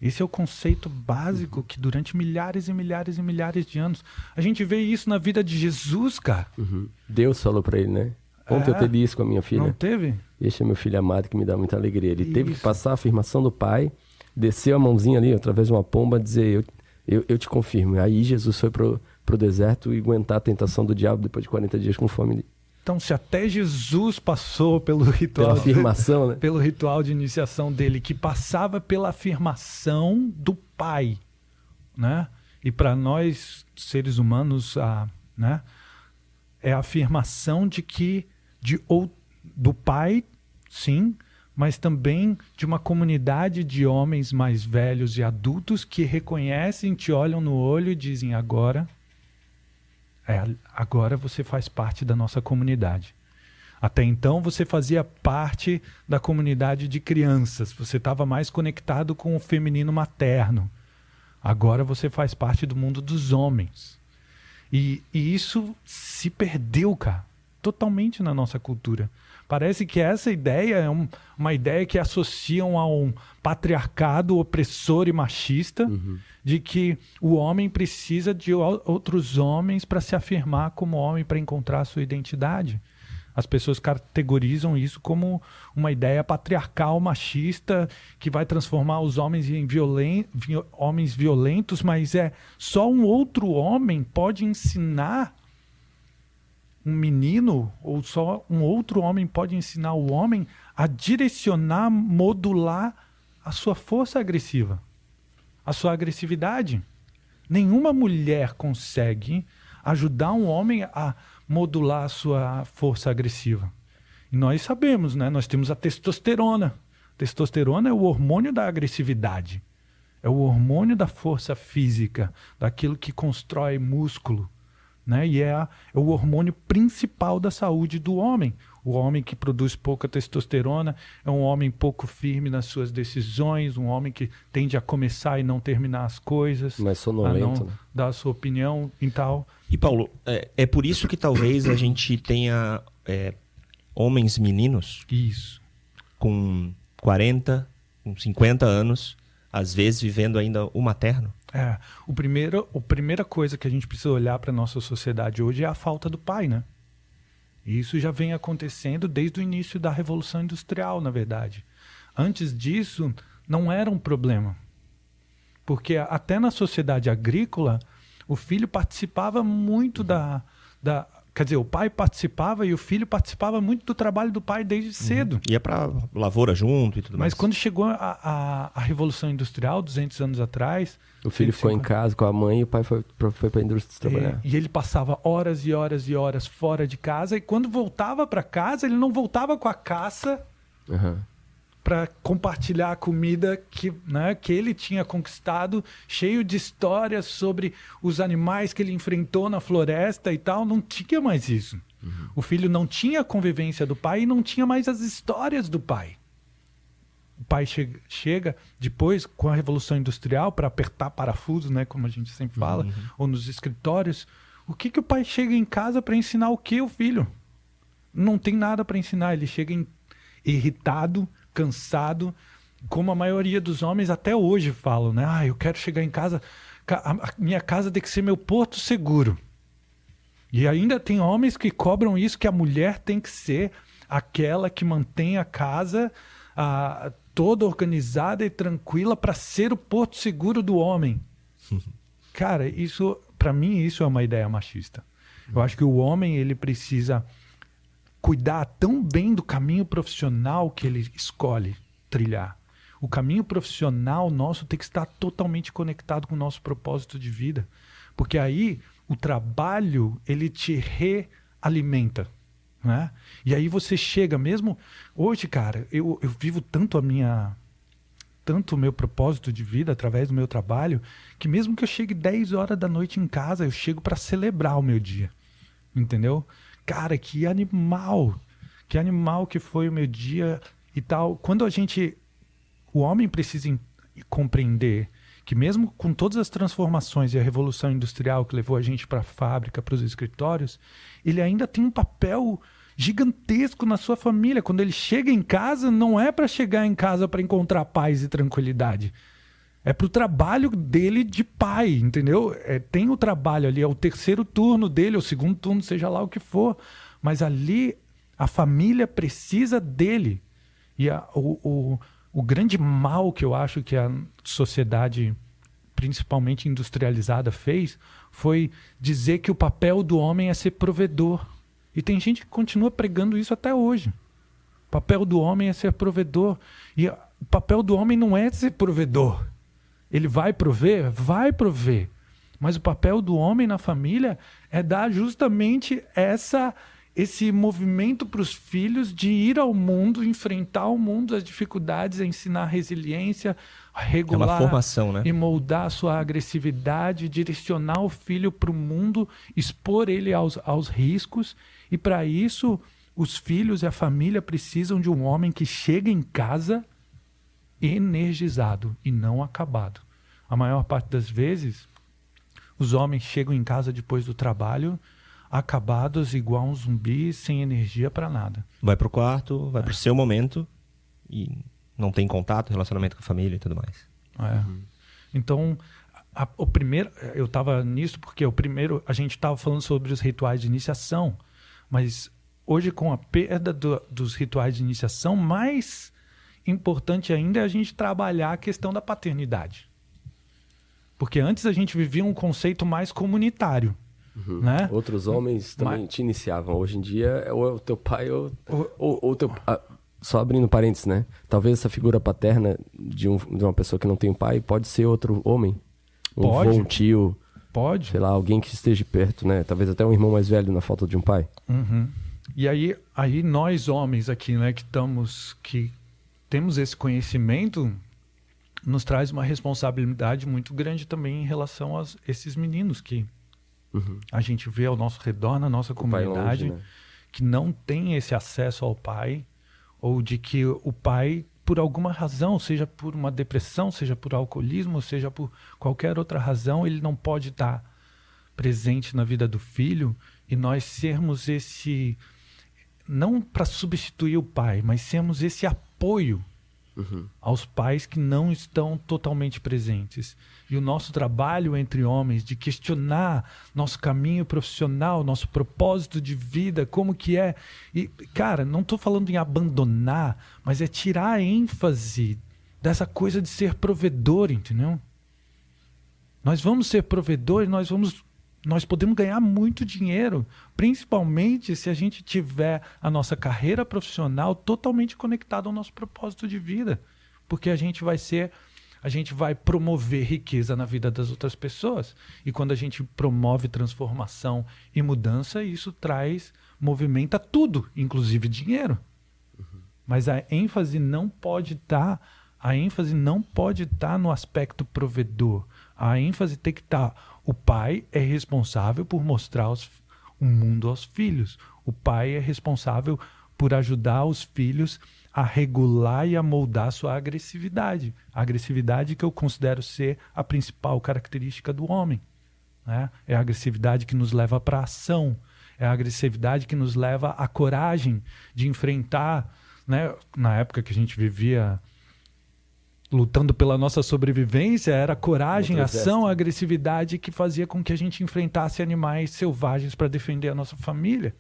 Esse é o conceito básico que durante milhares e milhares e milhares de anos a gente vê isso na vida de Jesus, cara. Uhum. Deus falou para ele, né? Ontem é, eu teve isso com a minha filha. Não teve? Este é meu filho amado que me dá muita alegria. Ele isso. teve que passar a afirmação do pai, desceu a mãozinha ali através de uma pomba, dizer eu, eu, eu te confirmo. Aí Jesus foi pro, pro deserto e aguentar a tentação do diabo depois de 40 dias com fome. Então, se até Jesus passou pelo ritual, pela afirmação, né? pelo ritual de iniciação dele, que passava pela afirmação do Pai, né? E para nós seres humanos, a, né? É a afirmação de que de ou do Pai, sim, mas também de uma comunidade de homens mais velhos e adultos que reconhecem, te olham no olho e dizem: agora, é, agora você faz parte da nossa comunidade. Até então você fazia parte da comunidade de crianças, você estava mais conectado com o feminino materno. Agora você faz parte do mundo dos homens. E, e isso se perdeu, cara, totalmente na nossa cultura. Parece que essa ideia é um, uma ideia que associam a um patriarcado opressor e machista, uhum. de que o homem precisa de outros homens para se afirmar como homem, para encontrar a sua identidade. As pessoas categorizam isso como uma ideia patriarcal, machista, que vai transformar os homens em violen homens violentos, mas é só um outro homem pode ensinar um menino, ou só um outro homem pode ensinar o homem a direcionar, modular a sua força agressiva, a sua agressividade. Nenhuma mulher consegue ajudar um homem a modular a sua força agressiva. E nós sabemos, né? Nós temos a testosterona. Testosterona é o hormônio da agressividade. É o hormônio da força física, daquilo que constrói músculo. Né? E é, a, é o hormônio principal da saúde do homem. O homem que produz pouca testosterona é um homem pouco firme nas suas decisões, um homem que tende a começar e não terminar as coisas, mais sonolento, a não né? dar a sua opinião e tal. E Paulo, é, é por isso que talvez a gente tenha é, homens meninos isso. com 40, com 50 anos, às vezes vivendo ainda o materno. É, o primeiro, a primeira coisa que a gente precisa olhar para nossa sociedade hoje é a falta do pai, né? Isso já vem acontecendo desde o início da Revolução Industrial, na verdade. Antes disso, não era um problema. Porque até na sociedade agrícola, o filho participava muito da, da. Quer dizer, o pai participava e o filho participava muito do trabalho do pai desde uhum. cedo. Uhum. Ia para lavoura junto e tudo Mas mais. Mas quando chegou a, a, a, Revolução Industrial, 200 anos atrás, o filho ficou em casa com a mãe e o pai foi, foi para a indústria trabalhar. E, e, ele passava horas e horas e horas fora de casa. E quando voltava para casa, ele não voltava com a caça uhum. Para compartilhar a comida que, né, que ele tinha conquistado, cheio de histórias sobre os animais que ele enfrentou na floresta e tal. Não tinha mais isso. Uhum. O filho não tinha a convivência do pai e não tinha mais as histórias do pai o pai chega, chega depois com a revolução industrial para apertar parafuso, né, como a gente sempre fala, uhum. ou nos escritórios, o que que o pai chega em casa para ensinar o que o filho? Não tem nada para ensinar, ele chega irritado, cansado, como a maioria dos homens até hoje falam, né? Ah, eu quero chegar em casa, a minha casa tem que ser meu porto seguro. E ainda tem homens que cobram isso que a mulher tem que ser aquela que mantém a casa toda organizada e tranquila para ser o porto seguro do homem. *laughs* Cara, isso, para mim, isso é uma ideia machista. Eu acho que o homem ele precisa cuidar tão bem do caminho profissional que ele escolhe trilhar. O caminho profissional nosso tem que estar totalmente conectado com o nosso propósito de vida, porque aí o trabalho ele te realimenta. Né? E aí você chega mesmo. Hoje, cara, eu, eu vivo tanto a minha. Tanto o meu propósito de vida através do meu trabalho, que mesmo que eu chegue 10 horas da noite em casa, eu chego para celebrar o meu dia. Entendeu? Cara, que animal! Que animal que foi o meu dia e tal. Quando a gente. O homem precisa compreender que mesmo com todas as transformações e a revolução industrial que levou a gente para a fábrica, para os escritórios, ele ainda tem um papel gigantesco na sua família. Quando ele chega em casa, não é para chegar em casa para encontrar paz e tranquilidade. É para o trabalho dele de pai, entendeu? É, tem o trabalho ali, é o terceiro turno dele, o segundo turno, seja lá o que for. Mas ali a família precisa dele. E a, o, o o grande mal que eu acho que a sociedade, principalmente industrializada, fez foi dizer que o papel do homem é ser provedor. E tem gente que continua pregando isso até hoje. O papel do homem é ser provedor. E o papel do homem não é ser provedor. Ele vai prover? Vai prover. Mas o papel do homem na família é dar justamente essa esse movimento para os filhos de ir ao mundo, enfrentar o mundo, as dificuldades, ensinar resiliência, regular formação, né? e moldar a sua agressividade, direcionar o filho para o mundo, expor ele aos, aos riscos. E para isso, os filhos e a família precisam de um homem que chega em casa energizado e não acabado. A maior parte das vezes, os homens chegam em casa depois do trabalho acabados, igual um zumbi, sem energia para nada. Vai pro quarto, vai é. pro seu momento e não tem contato, relacionamento com a família e tudo mais. É. Uhum. Então, a, o primeiro, eu estava nisso porque o primeiro a gente estava falando sobre os rituais de iniciação, mas hoje com a perda do, dos rituais de iniciação, mais importante ainda é a gente trabalhar a questão da paternidade. Porque antes a gente vivia um conceito mais comunitário. Uhum. Né? Outros homens também Mas... te iniciavam. Hoje em dia, ou é o teu pai ou, o... ou, ou teu. Ah, só abrindo parênteses, né? Talvez essa figura paterna de, um, de uma pessoa que não tem um pai pode ser outro homem. Um pode. Avô, um tio. Pode. Sei lá, alguém que esteja perto, né? Talvez até um irmão mais velho na falta de um pai. Uhum. E aí, aí nós homens aqui, né, que estamos, que temos esse conhecimento, nos traz uma responsabilidade muito grande também em relação a esses meninos que uhum. a gente vê ao nosso redor, na nossa comunidade, longe, né? que não tem esse acesso ao pai ou de que o pai, por alguma razão, seja por uma depressão, seja por alcoolismo, seja por qualquer outra razão, ele não pode estar presente na vida do filho e nós sermos esse não para substituir o pai, mas sermos esse apoio uhum. aos pais que não estão totalmente presentes. E o nosso trabalho entre homens de questionar nosso caminho profissional, nosso propósito de vida, como que é. E, cara, não estou falando em abandonar, mas é tirar a ênfase dessa coisa de ser provedor, entendeu? Nós vamos ser provedores, nós vamos nós podemos ganhar muito dinheiro, principalmente se a gente tiver a nossa carreira profissional totalmente conectada ao nosso propósito de vida, porque a gente vai ser a gente vai promover riqueza na vida das outras pessoas. E quando a gente promove transformação e mudança, isso traz, movimenta tudo, inclusive dinheiro. Mas a ênfase não pode estar, tá, a ênfase não pode estar tá no aspecto provedor. A ênfase tem que estar tá, o pai é responsável por mostrar os, o mundo aos filhos. O pai é responsável por ajudar os filhos a regular e a moldar sua agressividade. A agressividade que eu considero ser a principal característica do homem. Né? É a agressividade que nos leva para a ação. É a agressividade que nos leva à coragem de enfrentar. Né? Na época que a gente vivia lutando pela nossa sobrevivência era coragem, ação, agressividade que fazia com que a gente enfrentasse animais selvagens para defender a nossa família.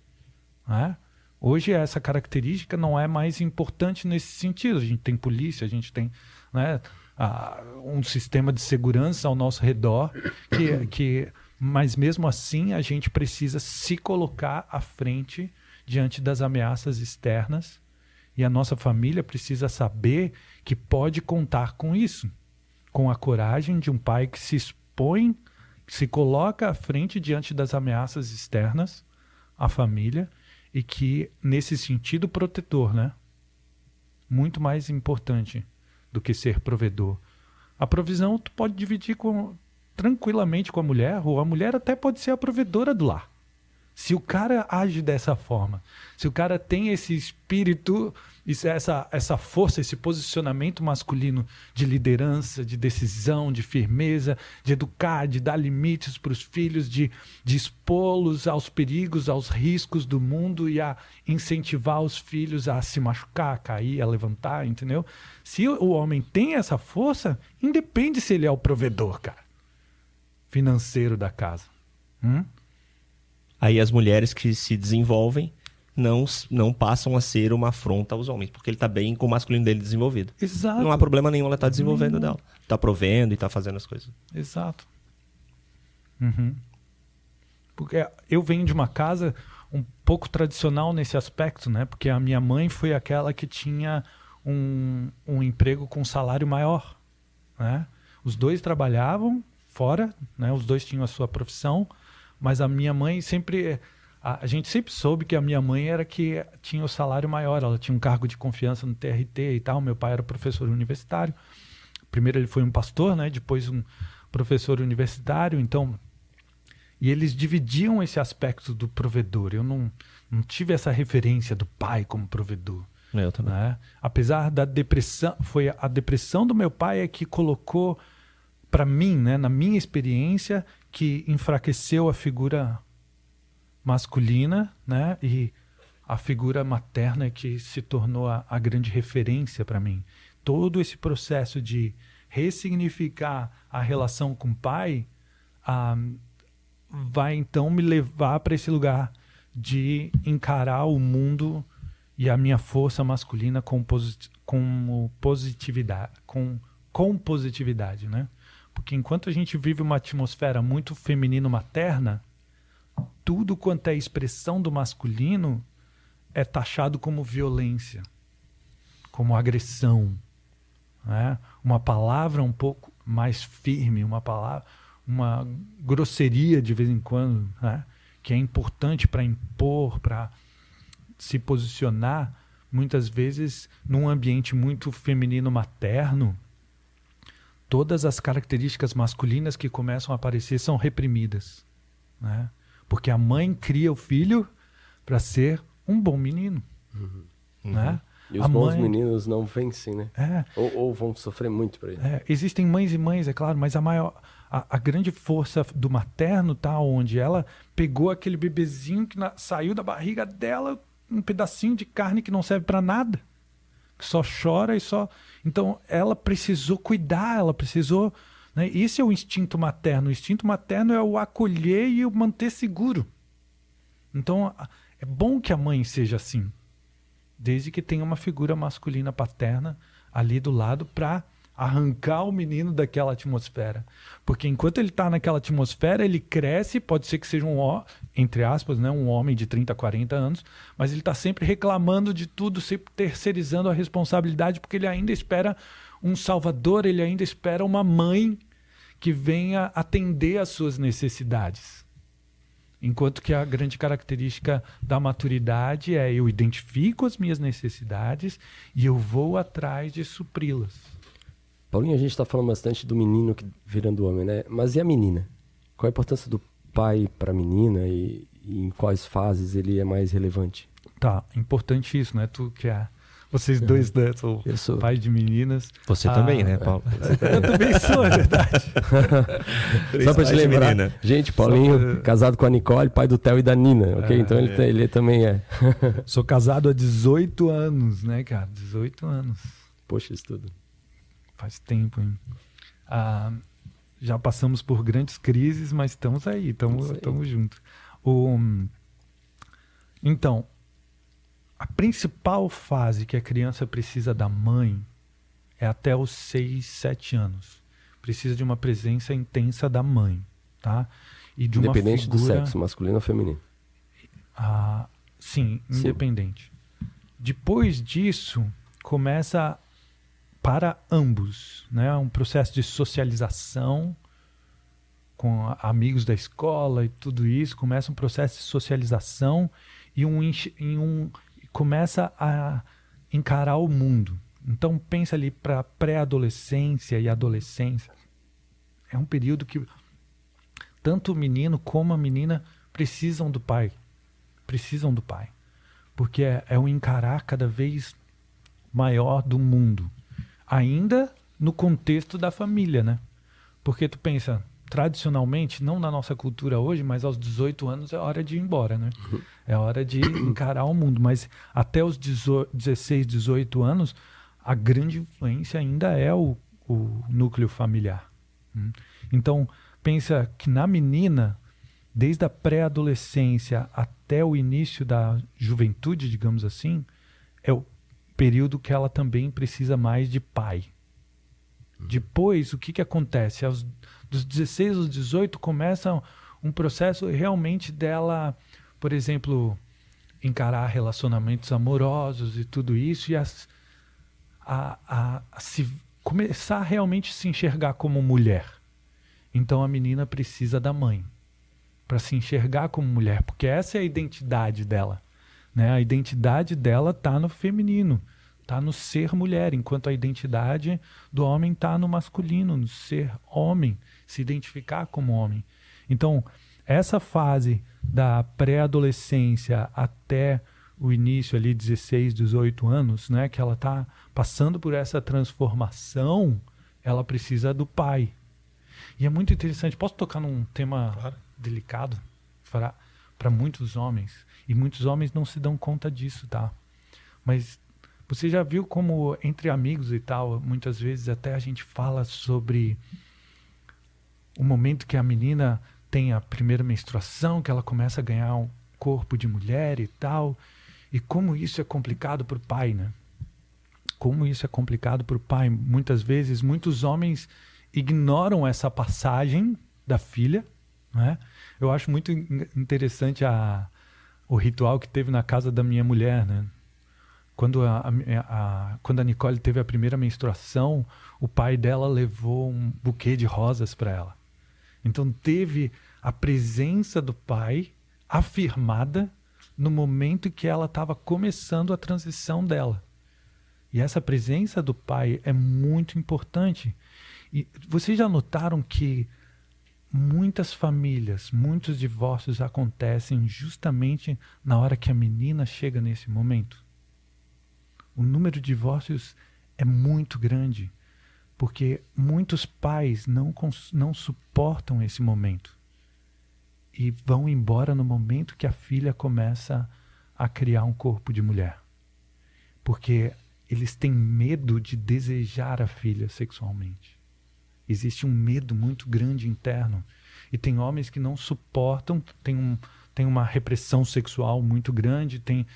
Né? Hoje essa característica não é mais importante nesse sentido. A gente tem polícia, a gente tem né, a, um sistema de segurança ao nosso redor que, que, mas mesmo assim a gente precisa se colocar à frente diante das ameaças externas e a nossa família precisa saber que pode contar com isso, com a coragem de um pai que se expõe, se coloca à frente diante das ameaças externas à família e que nesse sentido protetor, né? Muito mais importante do que ser provedor. A provisão tu pode dividir com, tranquilamente com a mulher, ou a mulher até pode ser a provedora do lar. Se o cara age dessa forma, se o cara tem esse espírito, essa, essa força, esse posicionamento masculino de liderança, de decisão, de firmeza, de educar, de dar limites para os filhos, de, de expô-los aos perigos, aos riscos do mundo e a incentivar os filhos a se machucar, a cair, a levantar, entendeu? Se o homem tem essa força, independe se ele é o provedor, cara, financeiro da casa. Hum? Aí as mulheres que se desenvolvem não, não passam a ser uma afronta aos homens, porque ele está bem com o masculino dele desenvolvido. Exato. Não há problema nenhum ela estar tá desenvolvendo dela. Está provendo e está fazendo as coisas. Exato. Uhum. Porque eu venho de uma casa um pouco tradicional nesse aspecto, né? Porque a minha mãe foi aquela que tinha um, um emprego com salário maior, né? Os dois trabalhavam fora, né? Os dois tinham a sua profissão, mas a minha mãe sempre a, a, gente sempre soube que a minha mãe era que tinha o salário maior, ela tinha um cargo de confiança no TRT e tal. Meu pai era professor universitário. Primeiro ele foi um pastor, né? Depois um professor universitário. Então, e eles dividiam esse aspecto do provedor. Eu não, não tive essa referência do pai como provedor. Eu também. Né? Apesar da depressão, foi a depressão do meu pai é que colocou para mim, né, na minha experiência, que enfraqueceu a figura masculina, né, e a figura materna que se tornou a, a grande referência para mim. Todo esse processo de ressignificar a relação com o pai ah, vai então me levar para esse lugar de encarar o mundo e a minha força masculina com, posit com positividade, com, com positividade, né? Porque enquanto a gente vive uma atmosfera muito feminino-materna, tudo quanto é expressão do masculino é taxado como violência, como agressão. Né? Uma palavra um pouco mais firme, uma palavra, uma grosseria de vez em quando, né? que é importante para impor, para se posicionar, muitas vezes num ambiente muito feminino materno, todas as características masculinas que começam a aparecer são reprimidas, né? Porque a mãe cria o filho para ser um bom menino, uhum. né? E os a bons mãe... meninos não vencem, né? É. Ou, ou, vão sofrer muito para isso. É. Existem mães e mães, é claro, mas a maior, a, a, grande força do materno tá onde ela pegou aquele bebezinho que na, saiu da barriga dela, um pedacinho de carne que não serve para nada, que só chora e só então, ela precisou cuidar, ela precisou. Né? Esse é o instinto materno. O instinto materno é o acolher e o manter seguro. Então, é bom que a mãe seja assim, desde que tenha uma figura masculina paterna ali do lado para arrancar o menino daquela atmosfera. Porque enquanto ele está naquela atmosfera, ele cresce, pode ser que seja um, entre aspas, né, um homem de 30, 40 anos, mas ele está sempre reclamando de tudo, sempre terceirizando a responsabilidade, porque ele ainda espera um salvador, ele ainda espera uma mãe que venha atender às suas necessidades. Enquanto que a grande característica da maturidade é eu identifico as minhas necessidades e eu vou atrás de supri-las. Paulinho, a gente está falando bastante do menino que virando homem, né? Mas e a menina? Qual a importância do pai para a menina e, e, em quais fases ele é mais relevante? Tá, importante isso, né? Tu que é vocês dois, né? Sou, sou pai de meninas. Você ah, também, né, Paulo? É. *laughs* Eu também sou, é verdade. *laughs* Só para te lembrar, gente, Paulinho, pra... casado com a Nicole, pai do Theo e da Nina, ok? É, então ele, é. ele também é. sou casado há 18 anos, né, cara? 18 anos. Poxa, isso tudo. Faz tempo, hein? Ah, já passamos por grandes crises, mas estamos aí, estamos juntos. O, então, a principal fase que a criança precisa da mãe é até os 6, 7 anos. Precisa de uma presença intensa da mãe, tá? E de independente figura... do sexo, masculino ou feminino. Ah, sim, sim, independente. Depois disso, começa para ambos, né? Um processo de socialização com amigos da escola e tudo isso, começa um processo de socialização e um, em um começa a encarar o mundo. Então pensa ali para pré-adolescência e adolescência. É um período que tanto o menino como a menina precisam do pai. Precisam do pai. Porque é, é um encarar cada vez maior do mundo ainda no contexto da família, né? Porque tu pensa, tradicionalmente, não na nossa cultura hoje, mas aos 18 anos é hora de ir embora, né? É hora de encarar o mundo. Mas até os 16, 18 anos, a grande influência ainda é o, o núcleo familiar. Hum? Então, pensa que na menina, desde a pré-adolescência até o início da juventude, digamos assim, é o período que ela também precisa mais de pai. Uhum. Depois, o que, que acontece? Aos, dos 16 aos 18 começa um processo realmente dela, por exemplo, encarar relacionamentos amorosos e tudo isso, e as, a, a, a se, começar a realmente se enxergar como mulher. Então a menina precisa da mãe. para se enxergar como mulher, porque essa é a identidade dela. Né? A identidade dela está no feminino, está no ser mulher, enquanto a identidade do homem está no masculino, no ser homem, se identificar como homem. Então, essa fase da pré-adolescência até o início ali, 16, 18 anos, né, que ela está passando por essa transformação, ela precisa do pai. E é muito interessante. Posso tocar num tema claro. delicado para muitos homens? E muitos homens não se dão conta disso, tá? Mas você já viu como entre amigos e tal, muitas vezes até a gente fala sobre o momento que a menina tem a primeira menstruação, que ela começa a ganhar um corpo de mulher e tal, e como isso é complicado para o pai, né? Como isso é complicado para o pai. Muitas vezes, muitos homens ignoram essa passagem da filha, né? Eu acho muito interessante a, o ritual que teve na casa da minha mulher, né? Quando a, a, a, quando a Nicole teve a primeira menstruação, o pai dela levou um buquê de rosas para ela. Então teve a presença do pai afirmada no momento que ela estava começando a transição dela. E essa presença do pai é muito importante. E vocês já notaram que muitas famílias, muitos divórcios acontecem justamente na hora que a menina chega nesse momento? O número de divórcios é muito grande porque muitos pais não, não suportam esse momento e vão embora no momento que a filha começa a criar um corpo de mulher. Porque eles têm medo de desejar a filha sexualmente. Existe um medo muito grande interno. E tem homens que não suportam, tem, um, tem uma repressão sexual muito grande, tem,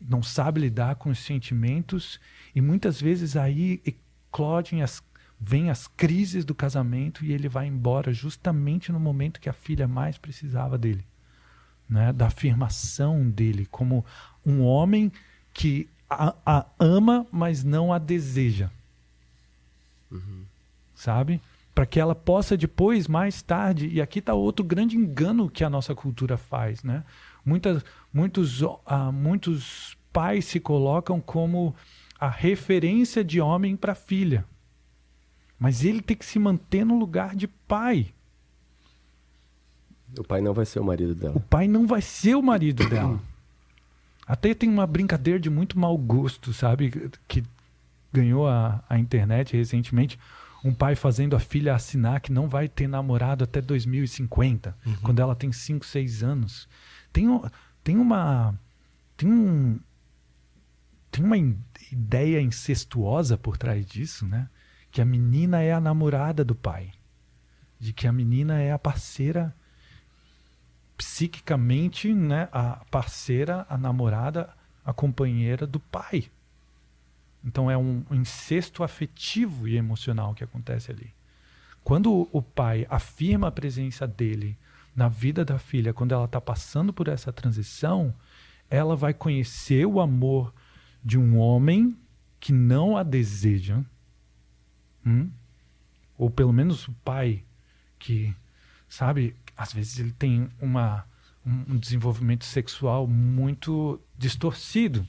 não sabe lidar com os sentimentos, e muitas vezes aí eclodem as vem as crises do casamento e ele vai embora justamente no momento que a filha mais precisava dele, né? Da afirmação dele como um homem que a, a ama, mas não a deseja, uhum. sabe? Para que ela possa depois, mais tarde, e aqui está outro grande engano que a nossa cultura faz, né? Muitas, muitos, uh, muitos pais se colocam como a referência de homem para filha. Mas ele tem que se manter no lugar de pai. O pai não vai ser o marido dela. O pai não vai ser o marido *coughs* dela. Até tem uma brincadeira de muito mau gosto, sabe? Que ganhou a, a internet recentemente. Um pai fazendo a filha assinar que não vai ter namorado até 2050, uhum. quando ela tem 5, 6 anos. Tem, tem uma. Tem um. Tem uma ideia incestuosa por trás disso, né? que a menina é a namorada do pai, de que a menina é a parceira psiquicamente, né, a parceira, a namorada, a companheira do pai. Então é um incesto afetivo e emocional que acontece ali. Quando o pai afirma a presença dele na vida da filha, quando ela está passando por essa transição, ela vai conhecer o amor de um homem que não a deseja, Hum? Ou pelo menos o pai que, sabe, às vezes ele tem uma, um desenvolvimento sexual muito distorcido.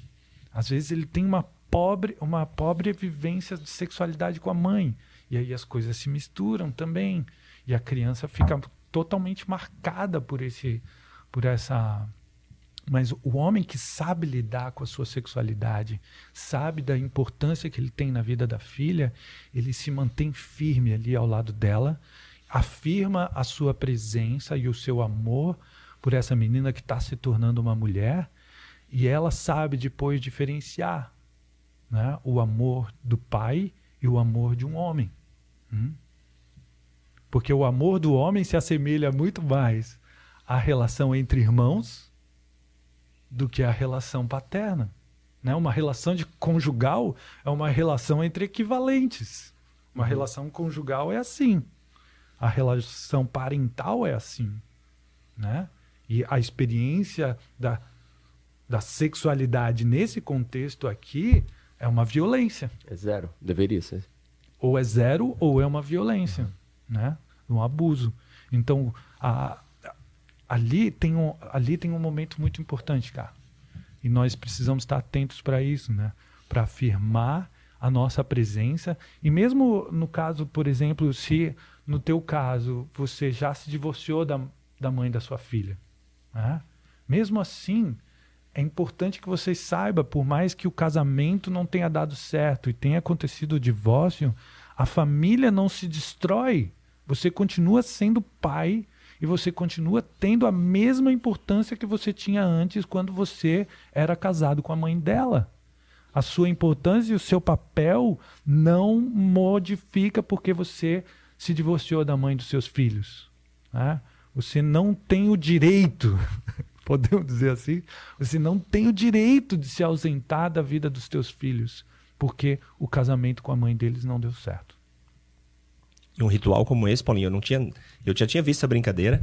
Às vezes ele tem uma pobre, uma pobre vivência de sexualidade com a mãe. E aí as coisas se misturam também. E a criança fica totalmente marcada por esse por essa mas o homem que sabe lidar com a sua sexualidade, sabe da importância que ele tem na vida da filha, ele se mantém firme ali ao lado dela, afirma a sua presença e o seu amor por essa menina que está se tornando uma mulher, e ela sabe depois diferenciar né, o amor do pai e o amor de um homem. Hum? Porque o amor do homem se assemelha muito mais à relação entre irmãos do que a relação paterna. Né? Uma relação de conjugal é uma relação entre equivalentes. Uma uhum. relação conjugal é assim. A relação parental é assim. Né? E a experiência da, da sexualidade nesse contexto aqui é uma violência. É zero. Deveria ser. Ou é zero ou é uma violência. Né? Um abuso. Então, a, ali tem um, ali tem um momento muito importante, cara. E nós precisamos estar atentos para isso, né? Para afirmar a nossa presença. E mesmo no caso, por exemplo, se no teu caso você já se divorciou da, da mãe da sua filha, né? mesmo assim, é importante que você saiba, por mais que o casamento não tenha dado certo e tenha acontecido o divórcio, a família não se destrói. Você continua sendo pai e você continua tendo a mesma importância que você tinha antes quando você era casado com a mãe dela. A sua importância e o seu papel não modifica porque você se divorciou da mãe dos seus filhos. Né? Você não tem o direito, *laughs* podemos dizer assim, você não tem o direito de se ausentar da vida dos teus filhos porque o casamento com a mãe deles não deu certo. Um ritual como esse, Paulinho, eu não tinha, eu já tinha visto essa brincadeira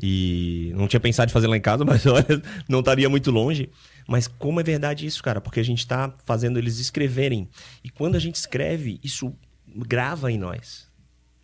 e não tinha pensado em fazer lá em casa, *laughs* mas olha, não estaria muito longe. Mas como é verdade isso, cara? Porque a gente está fazendo eles escreverem. E quando a gente escreve, isso grava em nós.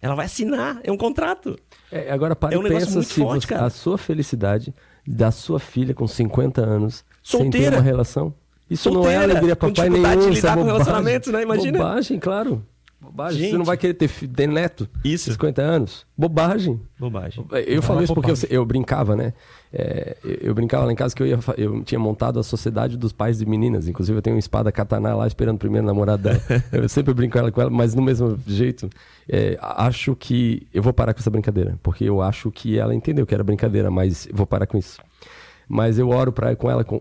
Ela vai assinar, é um contrato. É, agora para É um pensa se forte, você- cara. a sua felicidade da sua filha com 50 anos sem Solteira. ter uma relação. Isso não é Solteira, alegria com papai dificuldade nenhum, de isso é lidar com bobagem. relacionamentos, né? Imagina. Bobagem, claro. Bobagem. Você Gente. não vai querer ter, ter neto Isso. 50 anos? Bobagem. Bobagem. Eu falo é isso porque eu, eu brincava, né? É, eu, eu brincava lá em casa que eu, ia, eu tinha montado a Sociedade dos Pais de Meninas. Inclusive, eu tenho uma espada katana lá esperando o primeiro namorado dela. *laughs* eu sempre brinco ela com ela, mas no mesmo jeito. é, acho que. Eu vou parar com essa brincadeira. Porque eu acho que ela entendeu que era brincadeira, mas vou parar com isso. Mas eu oro pra, com ela, com,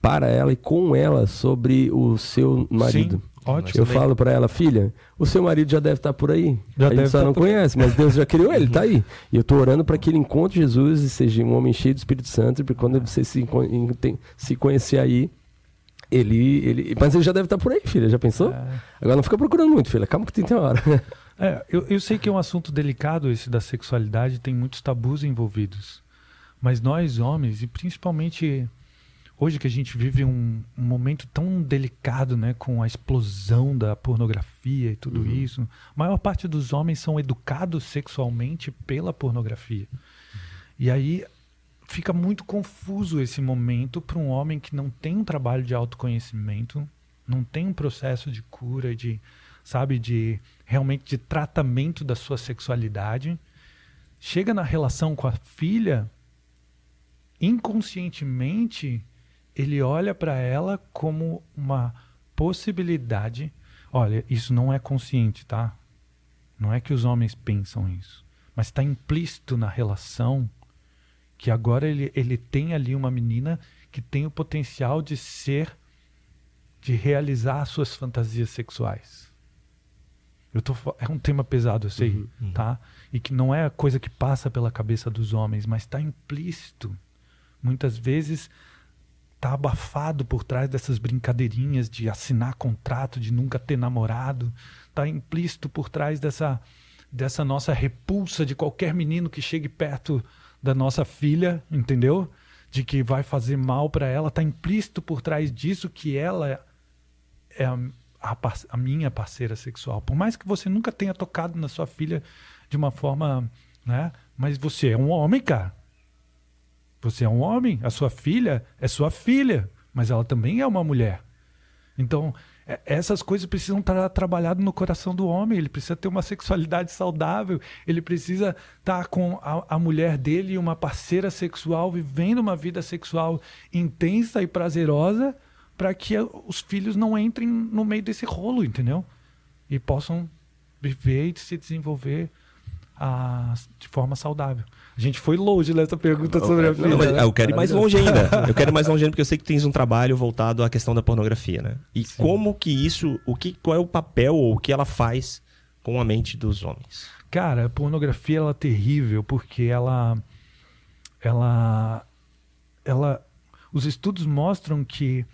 para ela e com ela sobre o seu marido. Sim, ótimo. Eu falo pra ela, filha, o seu marido já deve estar por aí. Já a gente só tá não por- conhece, mas Deus já criou ele, tá aí. E eu tô orando para que ele encontre Jesus e seja um homem cheio do Espírito Santo, porque quando você se, se conhecer aí, ele, ele. Mas ele já deve estar por aí, filha. Já pensou? É. Agora não fica procurando muito, filha. Calma que tem, tem hora. *laughs* É, eu, eu sei que é um assunto delicado esse da sexualidade, tem muitos tabus envolvidos. Mas nós, homens, e principalmente hoje que a gente vive um, um momento tão delicado, né, com a explosão da pornografia e tudo isso, a maior parte dos homens são educados sexualmente pela pornografia. E aí fica muito confuso esse momento para um homem que não tem um trabalho de autoconhecimento, não tem um processo de cura, de sabe, de realmente de tratamento da sua sexualidade, chega na relação com a filha, inconscientemente ele olha para ela como uma possibilidade. Olha, isso não é consciente, tá? Não é que os homens pensam isso, mas está implícito na relação que agora ele, ele tem ali uma menina que tem o potencial de ser, de realizar suas fantasias sexuais. Eu tô, é um tema pesado, eu sei, tá? E que não é coisa que passa pela cabeça dos homens, mas está implícito. Muitas vezes tá abafado por trás dessas brincadeirinhas de assinar contrato, de nunca ter namorado, tá implícito por trás dessa dessa nossa repulsa de qualquer menino que chegue perto da nossa filha, entendeu? De que vai fazer mal para ela, tá implícito por trás disso que ela é a, a a minha parceira sexual. Por mais que você nunca tenha tocado na sua filha de uma forma, né? Mas você é um homem, cara. Você é um homem, a sua filha é sua filha, mas ela também é uma mulher. Então, é- essas coisas precisam estar trabalhadas no coração do homem. Ele precisa ter uma sexualidade saudável. Ele precisa estar com a, a mulher dele, uma parceira sexual, vivendo uma vida sexual intensa e prazerosa, para que os filhos não entrem no meio desse rolo, entendeu? E possam viver e se desenvolver ah, de forma saudável. A gente foi longe nessa pergunta sobre a. Não, mas né? eu quero ir mais longe ainda. *laughs* Eu quero ir mais longe ainda porque eu sei que tens um trabalho voltado à questão da pornografia, né? E como que isso, o que, qual é o papel ou o que ela faz com a mente dos homens? Cara, a pornografia ela é terrível porque ela ela ela os estudos mostram que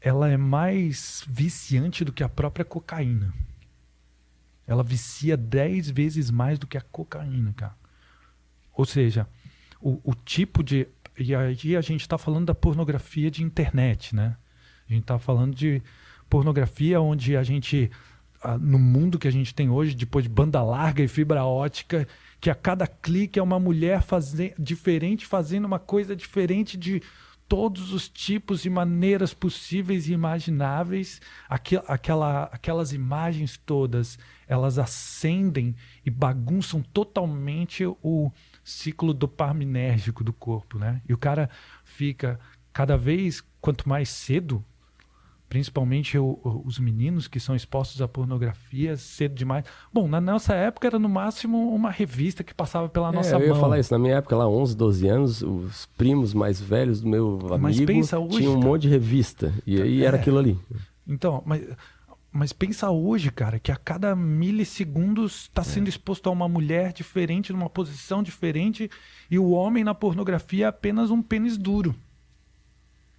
ela é mais viciante do que a própria cocaína. Ela vicia 10 vezes mais do que a cocaína, cara. Ou seja, o, o tipo de. E aí a gente está falando da pornografia de internet, né? A gente está falando de pornografia onde a gente no mundo que a gente tem hoje, depois de banda larga e fibra ótica, que a cada clique é uma mulher faze diferente, fazendo uma coisa diferente de todos os tipos e maneiras possíveis e imagináveis. Aquel, aquela, aquelas imagens todas, elas acendem e bagunçam totalmente o ciclo dopaminérgico do corpo, né? E o cara fica cada vez, quanto mais cedo, principalmente o, os meninos que são expostos à pornografia cedo demais. Bom, na nossa época era no máximo uma revista que passava pela É, nossa eu ia mão. falar isso. Na minha época, lá, 11, 12 anos, os primos mais velhos do meu Mas amigo pensa hoje, tinham um cara. monte de revista. E aí era É. aquilo ali. Então, mas, mas pensa hoje, cara, que a cada milissegundos está sendo exposto a uma mulher diferente, numa posição diferente, e o homem na pornografia é apenas um pênis duro.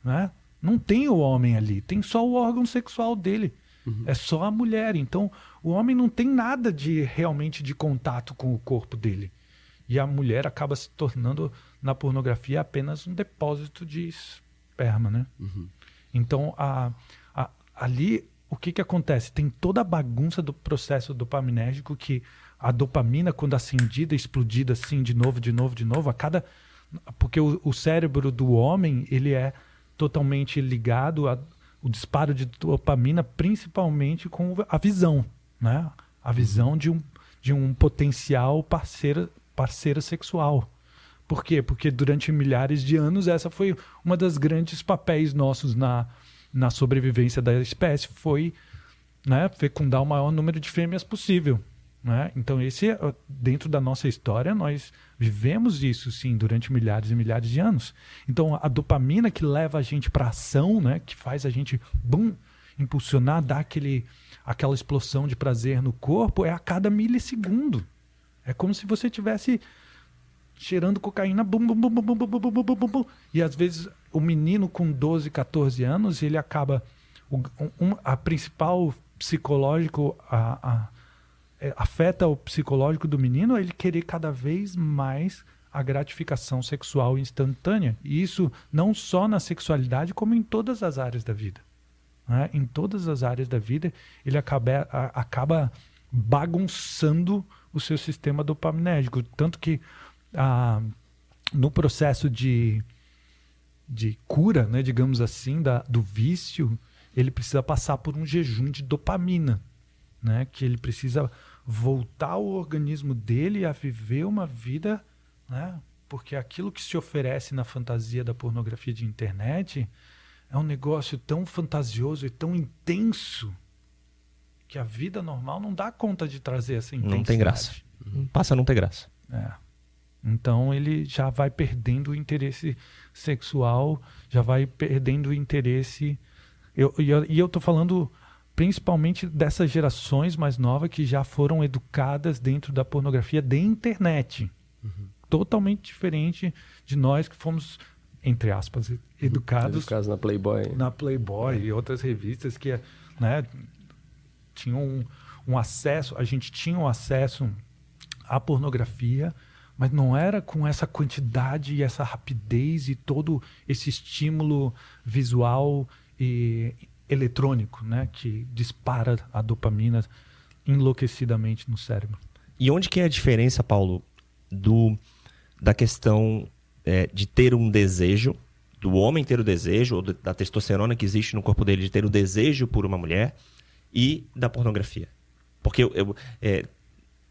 Né? Não tem o homem ali, tem só o órgão sexual dele. É só a mulher. Então, o homem não tem nada de realmente de contato com o corpo dele. E a mulher acaba se tornando, na pornografia, apenas um depósito de esperma, né? Então, a, a- ali, o que, que acontece? Tem toda a bagunça do processo dopaminérgico que a dopamina, quando acendida, explodida assim, de novo, de novo, de novo, a cada... Porque o, o cérebro do homem, ele é totalmente ligado a o disparo de dopamina, principalmente com a visão, né? A visão de um, de um potencial parceiro, parceiro sexual. Por quê? Porque durante milhares de anos essa foi uma das grandes papéis nossos na, na sobrevivência da espécie, foi né, fecundar o maior número de fêmeas possível. Né? Então, esse é, dentro da nossa história, nós vivemos isso sim durante milhares e milhares de anos. Então, a dopamina que leva a gente para ação, né, que faz a gente bum, impulsionar, dar aquele, aquela explosão de prazer no corpo, é a cada milissegundo. É como se você tivesse cheirando cocaína, bum, bum, bum, bum, bum, bum, bum, bum, bum, bum, bum. e às vezes o menino com 12, 14 anos, ele acaba o, um, a principal psicológico a, a, é, afeta o psicológico do menino ele querer cada vez mais a gratificação sexual instantânea e isso não só na sexualidade como em todas as áreas da vida né? em todas as áreas da vida ele acaba, a- acaba bagunçando o seu sistema dopaminérgico tanto que ah, no processo de, de cura, né, digamos assim, da, do vício, ele precisa passar por um jejum de dopamina, né, que ele precisa voltar o organismo dele a viver uma vida, né, porque aquilo que se oferece na fantasia da pornografia de internet é um negócio tão fantasioso e tão intenso que a vida normal não dá conta de trazer essa intensidade. Não tem graça. Passa a não ter graça. É. Então ele já vai perdendo o interesse sexual, já vai perdendo o interesse. Eu, e eu, e eu tô falando principalmente dessas gerações mais novas que já foram educadas dentro da pornografia de internet. Totalmente diferente de nós que fomos, entre aspas, educados Educados na Playboy. na Playboy e outras revistas que né, tinham um, um acesso, a gente tinha um acesso à pornografia, mas não era com essa quantidade e essa rapidez e todo esse estímulo visual e eletrônico, né, que dispara a dopamina enlouquecidamente no cérebro. E onde que é a diferença, Paulo, do da questão é, de ter um desejo, do homem ter o desejo, ou da- testosterona que existe no corpo dele de ter o desejo por uma mulher, e da pornografia? Porque eu, eu- é,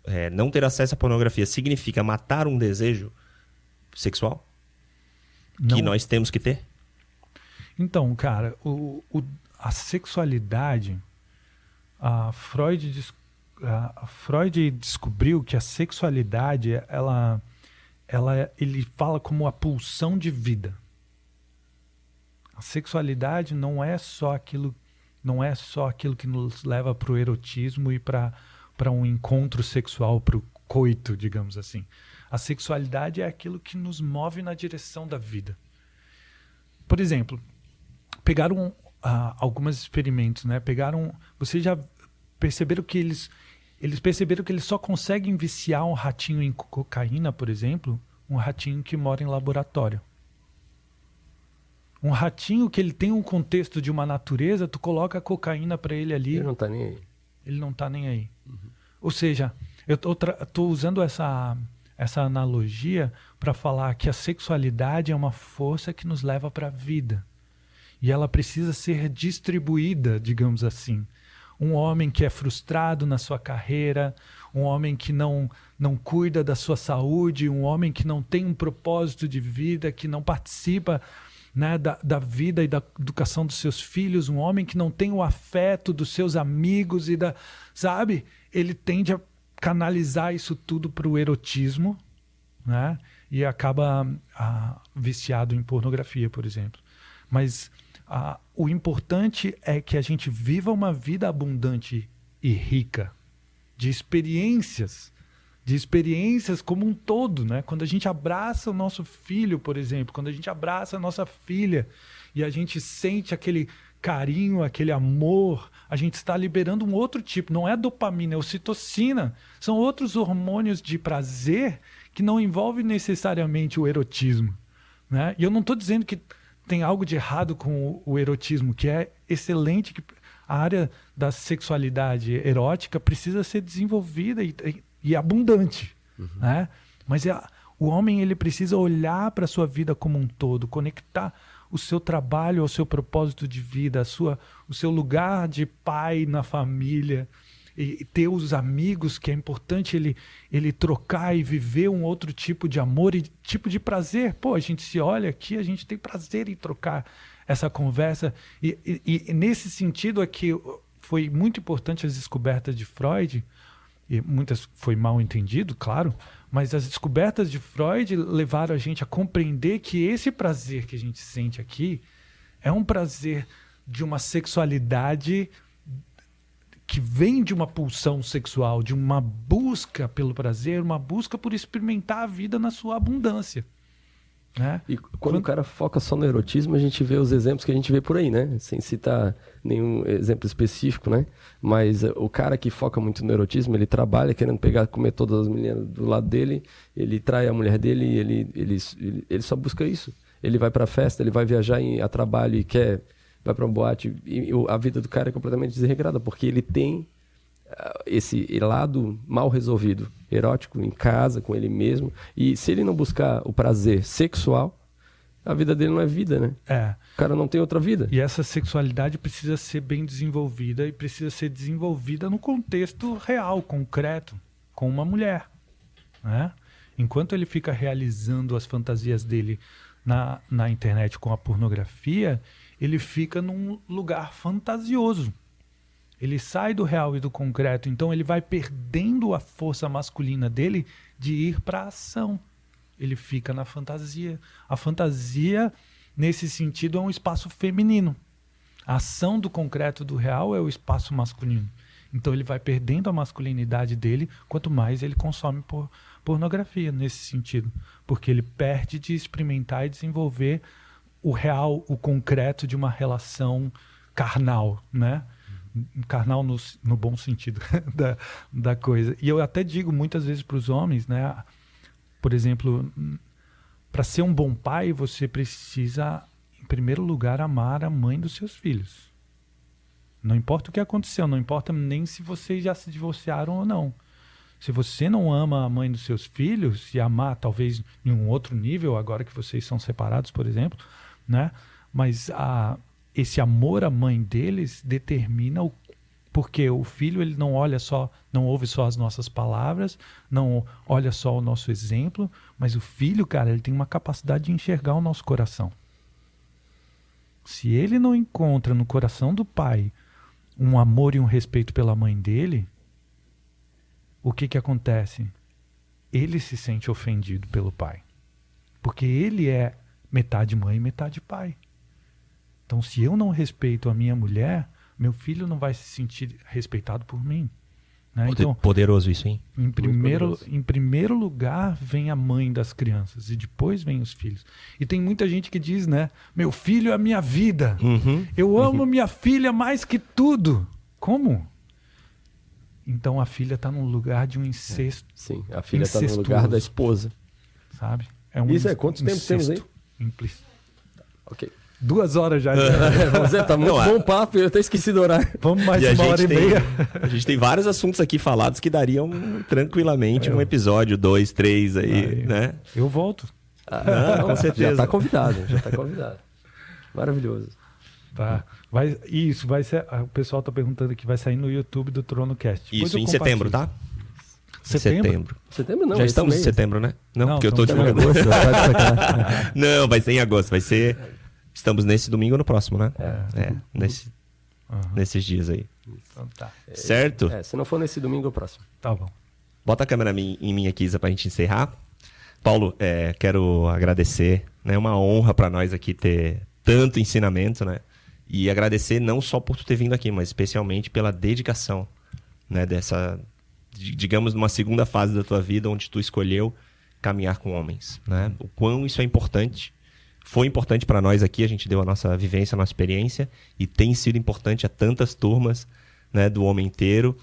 é, não ter acesso à pornografia significa matar um desejo sexual que Não- nós temos que ter? Então, cara, o, o- a sexualidade, a Freud, des- a Freud descobriu que a sexualidade, ela, ela, ele fala como a pulsão de vida. A sexualidade não é só aquilo, não é só aquilo que nos leva para o erotismo e para para um encontro sexual, para o coito, digamos assim. A sexualidade é aquilo que nos move na direção da vida. Por exemplo, pegaram ah, alguns experimentos, né? Pegaram, vocês já perceberam que eles eles perceberam que eles só conseguem viciar um ratinho em co- cocaína, por exemplo, um ratinho que mora em laboratório. Um ratinho que ele tem um contexto de uma natureza, tu coloca a cocaína para ele ali, Ele não tá nem aí. Ele não está nem aí. Ou seja, eu estou usando essa, essa analogia para falar que a sexualidade é uma força que nos leva para a vida. E ela precisa ser distribuída, digamos assim. Um homem que é frustrado na sua carreira, um homem que não, não cuida da sua saúde, um homem que não tem um propósito de vida, que não participa né, da, da vida e da educação dos seus filhos, um homem que não tem o afeto dos seus amigos e da. Sabe? Ele tende a canalizar isso tudo para o erotismo, né? E acaba ah, viciado em pornografia, por exemplo. Mas ah, o importante é que a gente viva uma vida abundante e rica de experiências de experiências como um todo, né? Quando a gente abraça o nosso filho, por exemplo, quando a gente abraça a nossa filha e a gente sente aquele carinho, aquele amor, a gente está liberando um outro tipo, não é dopamina, é ocitocina. São outros hormônios de prazer que não envolvem necessariamente o erotismo, né? E eu não estou dizendo que tem algo de errado com o, erotismo, que é excelente, que a área da sexualidade erótica precisa ser desenvolvida e, e abundante, uhum. né? Mas é, o homem ele precisa olhar para a sua vida como um todo, conectar o seu trabalho ao seu propósito de vida, a sua, o seu lugar de pai na família, e ter os amigos, que é importante ele, ele trocar e viver um outro tipo de amor e tipo de prazer. Pô, a gente se olha aqui, a gente tem prazer em trocar essa conversa. E, e, e nesse sentido aqui, foi muito importante as descobertas de Freud, e muitas foi mal entendido, claro, mas as descobertas de Freud levaram a gente a compreender que esse prazer que a gente sente aqui é um prazer de uma sexualidade que vem de uma pulsão sexual, de uma busca pelo prazer, uma busca por experimentar a vida na sua abundância. Né? E quando, quando, o cara foca só no erotismo, a gente vê os exemplos que a gente vê por aí, né? Sem citar nenhum exemplo específico, né? Mas uh, o cara que foca muito no erotismo, ele trabalha querendo pegar, comer todas as meninas do lado dele, ele trai a mulher dele, ele, ele, ele, ele só busca isso. Ele vai pra festa, ele vai viajar em, a trabalho e quer, vai pra um boate, e, e a vida do cara é completamente desregrada, porque ele tem esse lado mal resolvido, erótico, em casa, com ele mesmo. E se ele não buscar o prazer sexual, a vida dele não é vida, né? É. O cara não tem outra vida. E essa sexualidade precisa ser bem desenvolvida e precisa ser desenvolvida no contexto real, concreto, com uma mulher. Né? Enquanto ele fica realizando as fantasias dele na, na internet com a pornografia, ele fica num lugar fantasioso. Ele sai do real e do concreto, então ele vai perdendo a força masculina dele de ir para a ação. Ele fica na fantasia. A fantasia, nesse sentido, é um espaço feminino. A ação do concreto do real é o espaço masculino. Então ele vai perdendo a masculinidade dele quanto mais ele consome por pornografia nesse sentido, porque ele perde de experimentar e desenvolver o real, o concreto de uma relação carnal, né? Carnal no, no bom sentido *laughs* da, da coisa. E eu até digo muitas vezes para os homens, né? Por exemplo, para ser um bom pai, você precisa, em primeiro lugar, amar a mãe dos seus filhos. Não importa o que aconteceu, não importa nem se vocês já se divorciaram ou não. Se você não ama a mãe dos seus filhos, e amar talvez em um outro nível, agora que vocês são separados, por exemplo, né? Mas a, esse amor à mãe deles determina o porque o filho ele não olha só, não ouve só as nossas palavras, não olha só o nosso exemplo, mas o filho, cara, ele tem uma capacidade de enxergar o nosso coração. Se ele não encontra no coração do pai um amor e um respeito pela mãe dele, o que que acontece? Ele se sente ofendido pelo pai. Porque ele é metade mãe e metade pai. Então, se eu não respeito a minha mulher, meu filho não vai se sentir respeitado por mim. Né? Então, poderoso isso, hein? Em primeiro, em primeiro lugar vem a mãe das crianças e depois vem os filhos. E tem muita gente que diz, né? Meu filho é a minha vida. Uhum, eu amo uhum. minha filha mais que tudo. Como? Então a filha está no lugar de um incesto. É, sim, a filha está no lugar da esposa. Sabe? É um Isso é quantos tempos temos aí? Implícito. Ok. Duas horas já. *laughs* É, Zé, tá muito Não, bom papo, eu até esqueci do horário. Vamos mais E uma hora e tem, meia. a gente tem vários assuntos aqui falados que dariam tranquilamente um episódio, dois, três aí, Vai. né? Eu volto. Ah, Com certeza. *laughs* Já tá convidado, já tá convidado. Maravilhoso. Tá. Vai, isso, vai ser. ah, O pessoal tá perguntando aqui, vai sair no YouTube do Trono Cast. Depois Isso eu em setembro, tá? Setembro? Setembro não, Já estamos em setembro, né? Não, Não, porque eu tô. Agosto, tá de sacanagem. *laughs* Não, vai ser em agosto, vai ser. Estamos nesse domingo ou no próximo, né? É, nesse, Aham. nesses dias aí. Então tá. Certo? É, se não for nesse domingo, é o próximo. Tá bom. Bota a câmera em mim aqui, Isa, pra gente encerrar. Paulo, é, quero agradecer. É né, uma honra pra nós aqui ter tanto ensinamento, né? E agradecer não só por tu ter vindo aqui, mas especialmente pela dedicação, né? Dessa, di- digamos, numa segunda fase da tua vida, onde tu escolheu caminhar com homens, né? O quão isso é importante. Foi importante pra nós aqui, a gente deu a nossa vivência, a nossa experiência, e tem sido importante a tantas turmas, né? Do homem inteiro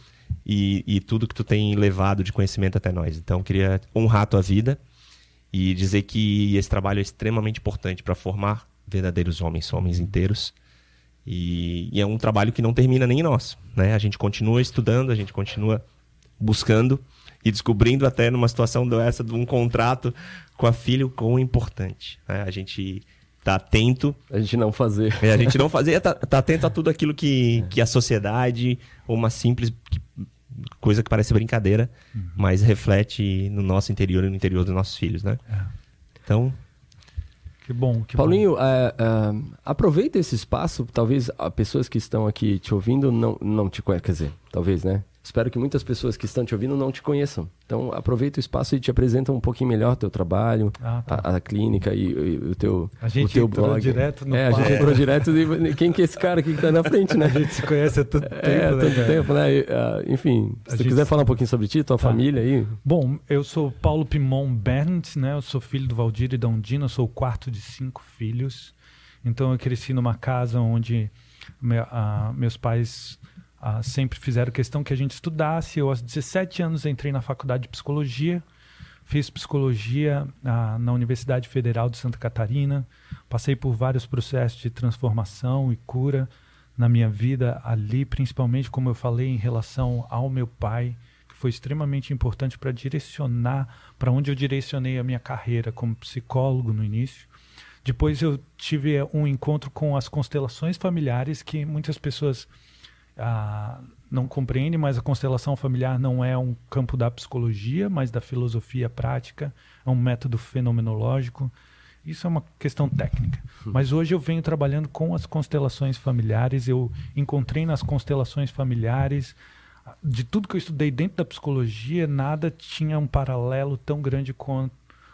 e, e tudo que tu tem levado de conhecimento até nós. Então, queria honrar a tua vida e dizer que esse trabalho é extremamente importante para formar verdadeiros homens, homens inteiros. E, e é um trabalho que não termina nem em nós. Né? A gente continua estudando, a gente continua buscando e descobrindo até numa situação dessa de um contrato com a filha o quão importante. né? A gente tá atento A gente não fazer. é, a gente não fazer, tá, tá atento a tudo aquilo que, que a sociedade, ou uma simples coisa que parece brincadeira, mas reflete no nosso interior e no interior dos nossos filhos, né? É. Então, Que bom, que Paulinho, é, é, aproveita esse espaço. Talvez as pessoas que estão aqui te ouvindo não, não te conheçam. Quer dizer, talvez, né? Espero que muitas pessoas que estão te ouvindo não te conheçam. Então, aproveita o espaço e te apresenta um pouquinho melhor o teu trabalho, Ah, tá. a, a clínica e, e o teu, A gente o teu entrou blog. direto no É, a gente entrou direto. De, quem que é esse cara aqui que tá na frente, né? A gente se conhece há tanto tempo, É, né, tanto cara? tempo, né? E, ah, enfim, se A tu gente- quiser falar um pouquinho sobre ti, tua Tá. família aí. Bom, eu sou Paulo Pimon Berndt, né? Eu sou filho do Valdir e da Undina, sou o quarto de cinco filhos. Então eu cresci numa casa onde ah, meus pais ah, sempre fizeram questão que a gente estudasse. Eu aos 17 anos entrei na faculdade de psicologia, fiz psicologia ah, na Universidade Federal de Santa Catarina, passei por vários processos de transformação e cura na minha vida ali, principalmente como eu falei em relação ao meu pai, que foi extremamente importante para direcionar para onde eu direcionei a minha carreira como psicólogo no início. Depois eu tive eh, um encontro com as constelações familiares que muitas pessoas ah, não compreendem, mas a constelação familiar não é um campo da psicologia, mas da filosofia prática, é um método fenomenológico. Isso é uma questão técnica. Mas hoje eu venho trabalhando com as constelações familiares. Eu encontrei nas constelações familiares, de tudo que eu estudei dentro da psicologia, nada tinha um paralelo tão grande com,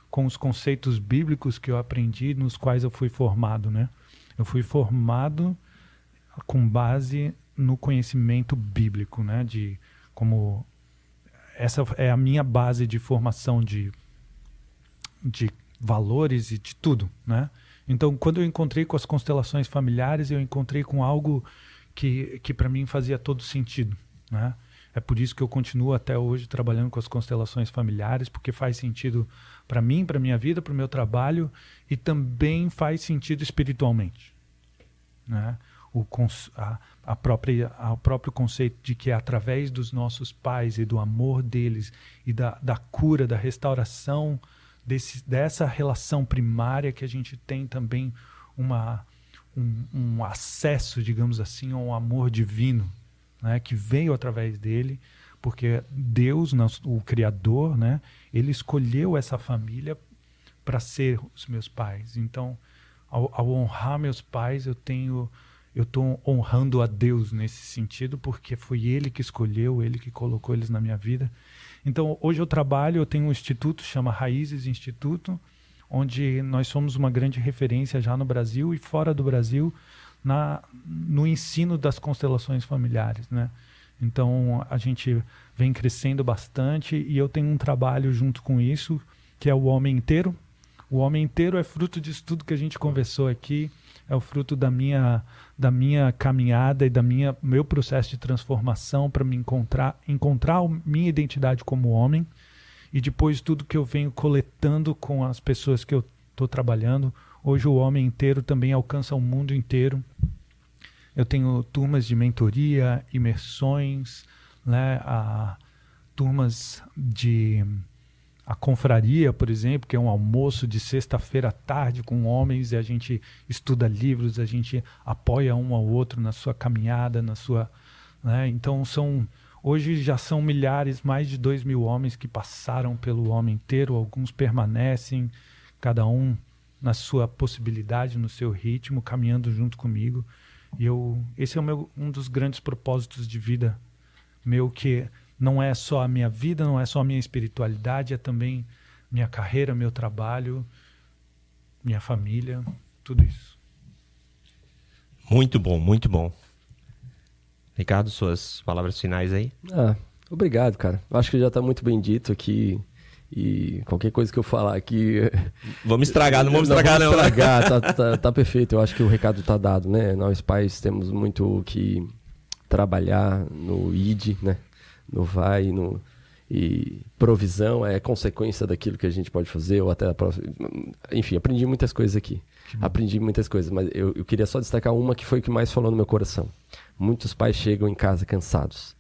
com os conceitos bíblicos que eu aprendi, nos quais eu fui formado, né? Eu fui formado com base no conhecimento bíblico, né? De como essa é a minha base de formação de de valores e de tudo, né? Então, quando eu encontrei com as constelações familiares, eu encontrei com algo que, que para mim fazia todo sentido, né? É por isso que eu continuo até hoje trabalhando com as constelações familiares, porque faz sentido para mim, para minha vida, para o meu trabalho e também faz sentido espiritualmente, né? O a, a própria, o próprio conceito de que é através dos nossos pais e do amor deles e da, da cura, da restauração desse, dessa relação primária que a gente tem também uma, um, um acesso, digamos assim, a um amor divino, né, que veio através dele, porque Deus, o Criador, né, ele escolheu essa família para ser os meus pais. Então, ao, ao honrar meus pais, eu tenho eu estou honrando a Deus nesse sentido, porque foi Ele que escolheu, Ele que colocou eles na minha vida. Então, hoje eu trabalho, eu tenho um instituto, chama Raízes Instituto, onde nós somos uma grande referência já no Brasil e fora do Brasil na, no ensino das constelações familiares, né? Então, a gente vem crescendo bastante e eu tenho um trabalho junto com isso, que é o Homem Inteiro. O Homem Inteiro é fruto disso tudo que a gente conversou aqui, é o fruto da minha da minha caminhada e da minha meu processo de transformação para me encontrar encontrar minha identidade como homem e depois tudo que eu venho coletando com as pessoas que eu estou trabalhando Hoje o homem inteiro também alcança o mundo inteiro. Eu tenho turmas de mentoria, imersões, né, a, turmas de a confraria, por exemplo, que é um almoço de sexta-feira à tarde com homens e a gente estuda livros, a gente apoia um ao outro na sua caminhada, na sua, né? Então são hoje já são milhares, mais de dois mil homens que passaram pelo homem inteiro, alguns permanecem, cada um na sua possibilidade, no seu ritmo, caminhando junto comigo. E eu, esse é o meu, um dos grandes propósitos de vida meu que não é só a minha vida, não é só a minha espiritualidade, é também minha carreira, meu trabalho, minha família, tudo isso. Muito bom, muito bom. Ricardo, suas palavras finais aí? Ah, obrigado, cara. Acho que já está muito bem dito aqui. E qualquer coisa que eu falar aqui. *laughs* Vamos estragar, não vamos estragar, não. Vamos né? estragar, tá, *laughs* tá, tá, perfeito. Eu acho que o recado está dado, né? Nós pais temos muito que trabalhar no ID, né? No vai, no, e provisão é consequência daquilo que a gente pode fazer, ou até a próxima. Enfim, aprendi muitas coisas aqui. Aprendi muitas coisas, mas eu, eu queria só destacar uma que foi o que mais falou no meu coração. Muitos pais chegam em casa cansados.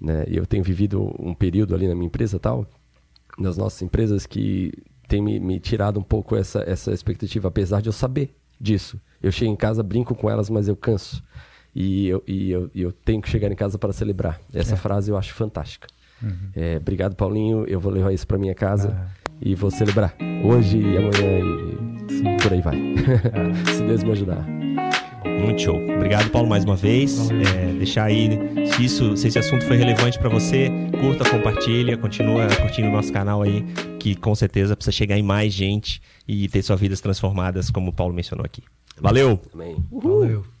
Né? Eu tenho vivido um período ali na minha empresa tal, nas nossas empresas, que tem me, me tirado um pouco essa, essa expectativa, apesar de eu saber disso. Eu chego em casa, brinco com elas, mas eu canso e eu, e eu, e eu tenho que chegar em casa para celebrar. Essa é. frase eu acho fantástica. Uhum. É, obrigado, Paulinho. Eu vou levar isso para minha casa ah. e vou celebrar hoje e amanhã e Sim. por aí vai. Ah. *laughs* Se Deus me ajudar. Muito show. Obrigado, Paulo, mais uma vez. É, deixar aí, se, isso, se esse assunto foi relevante para você, curta, compartilha, continua curtindo o nosso canal aí, que com certeza precisa chegar em mais gente e ter suas vidas transformadas, como o Paulo mencionou aqui. Valeu! Amém. Valeu!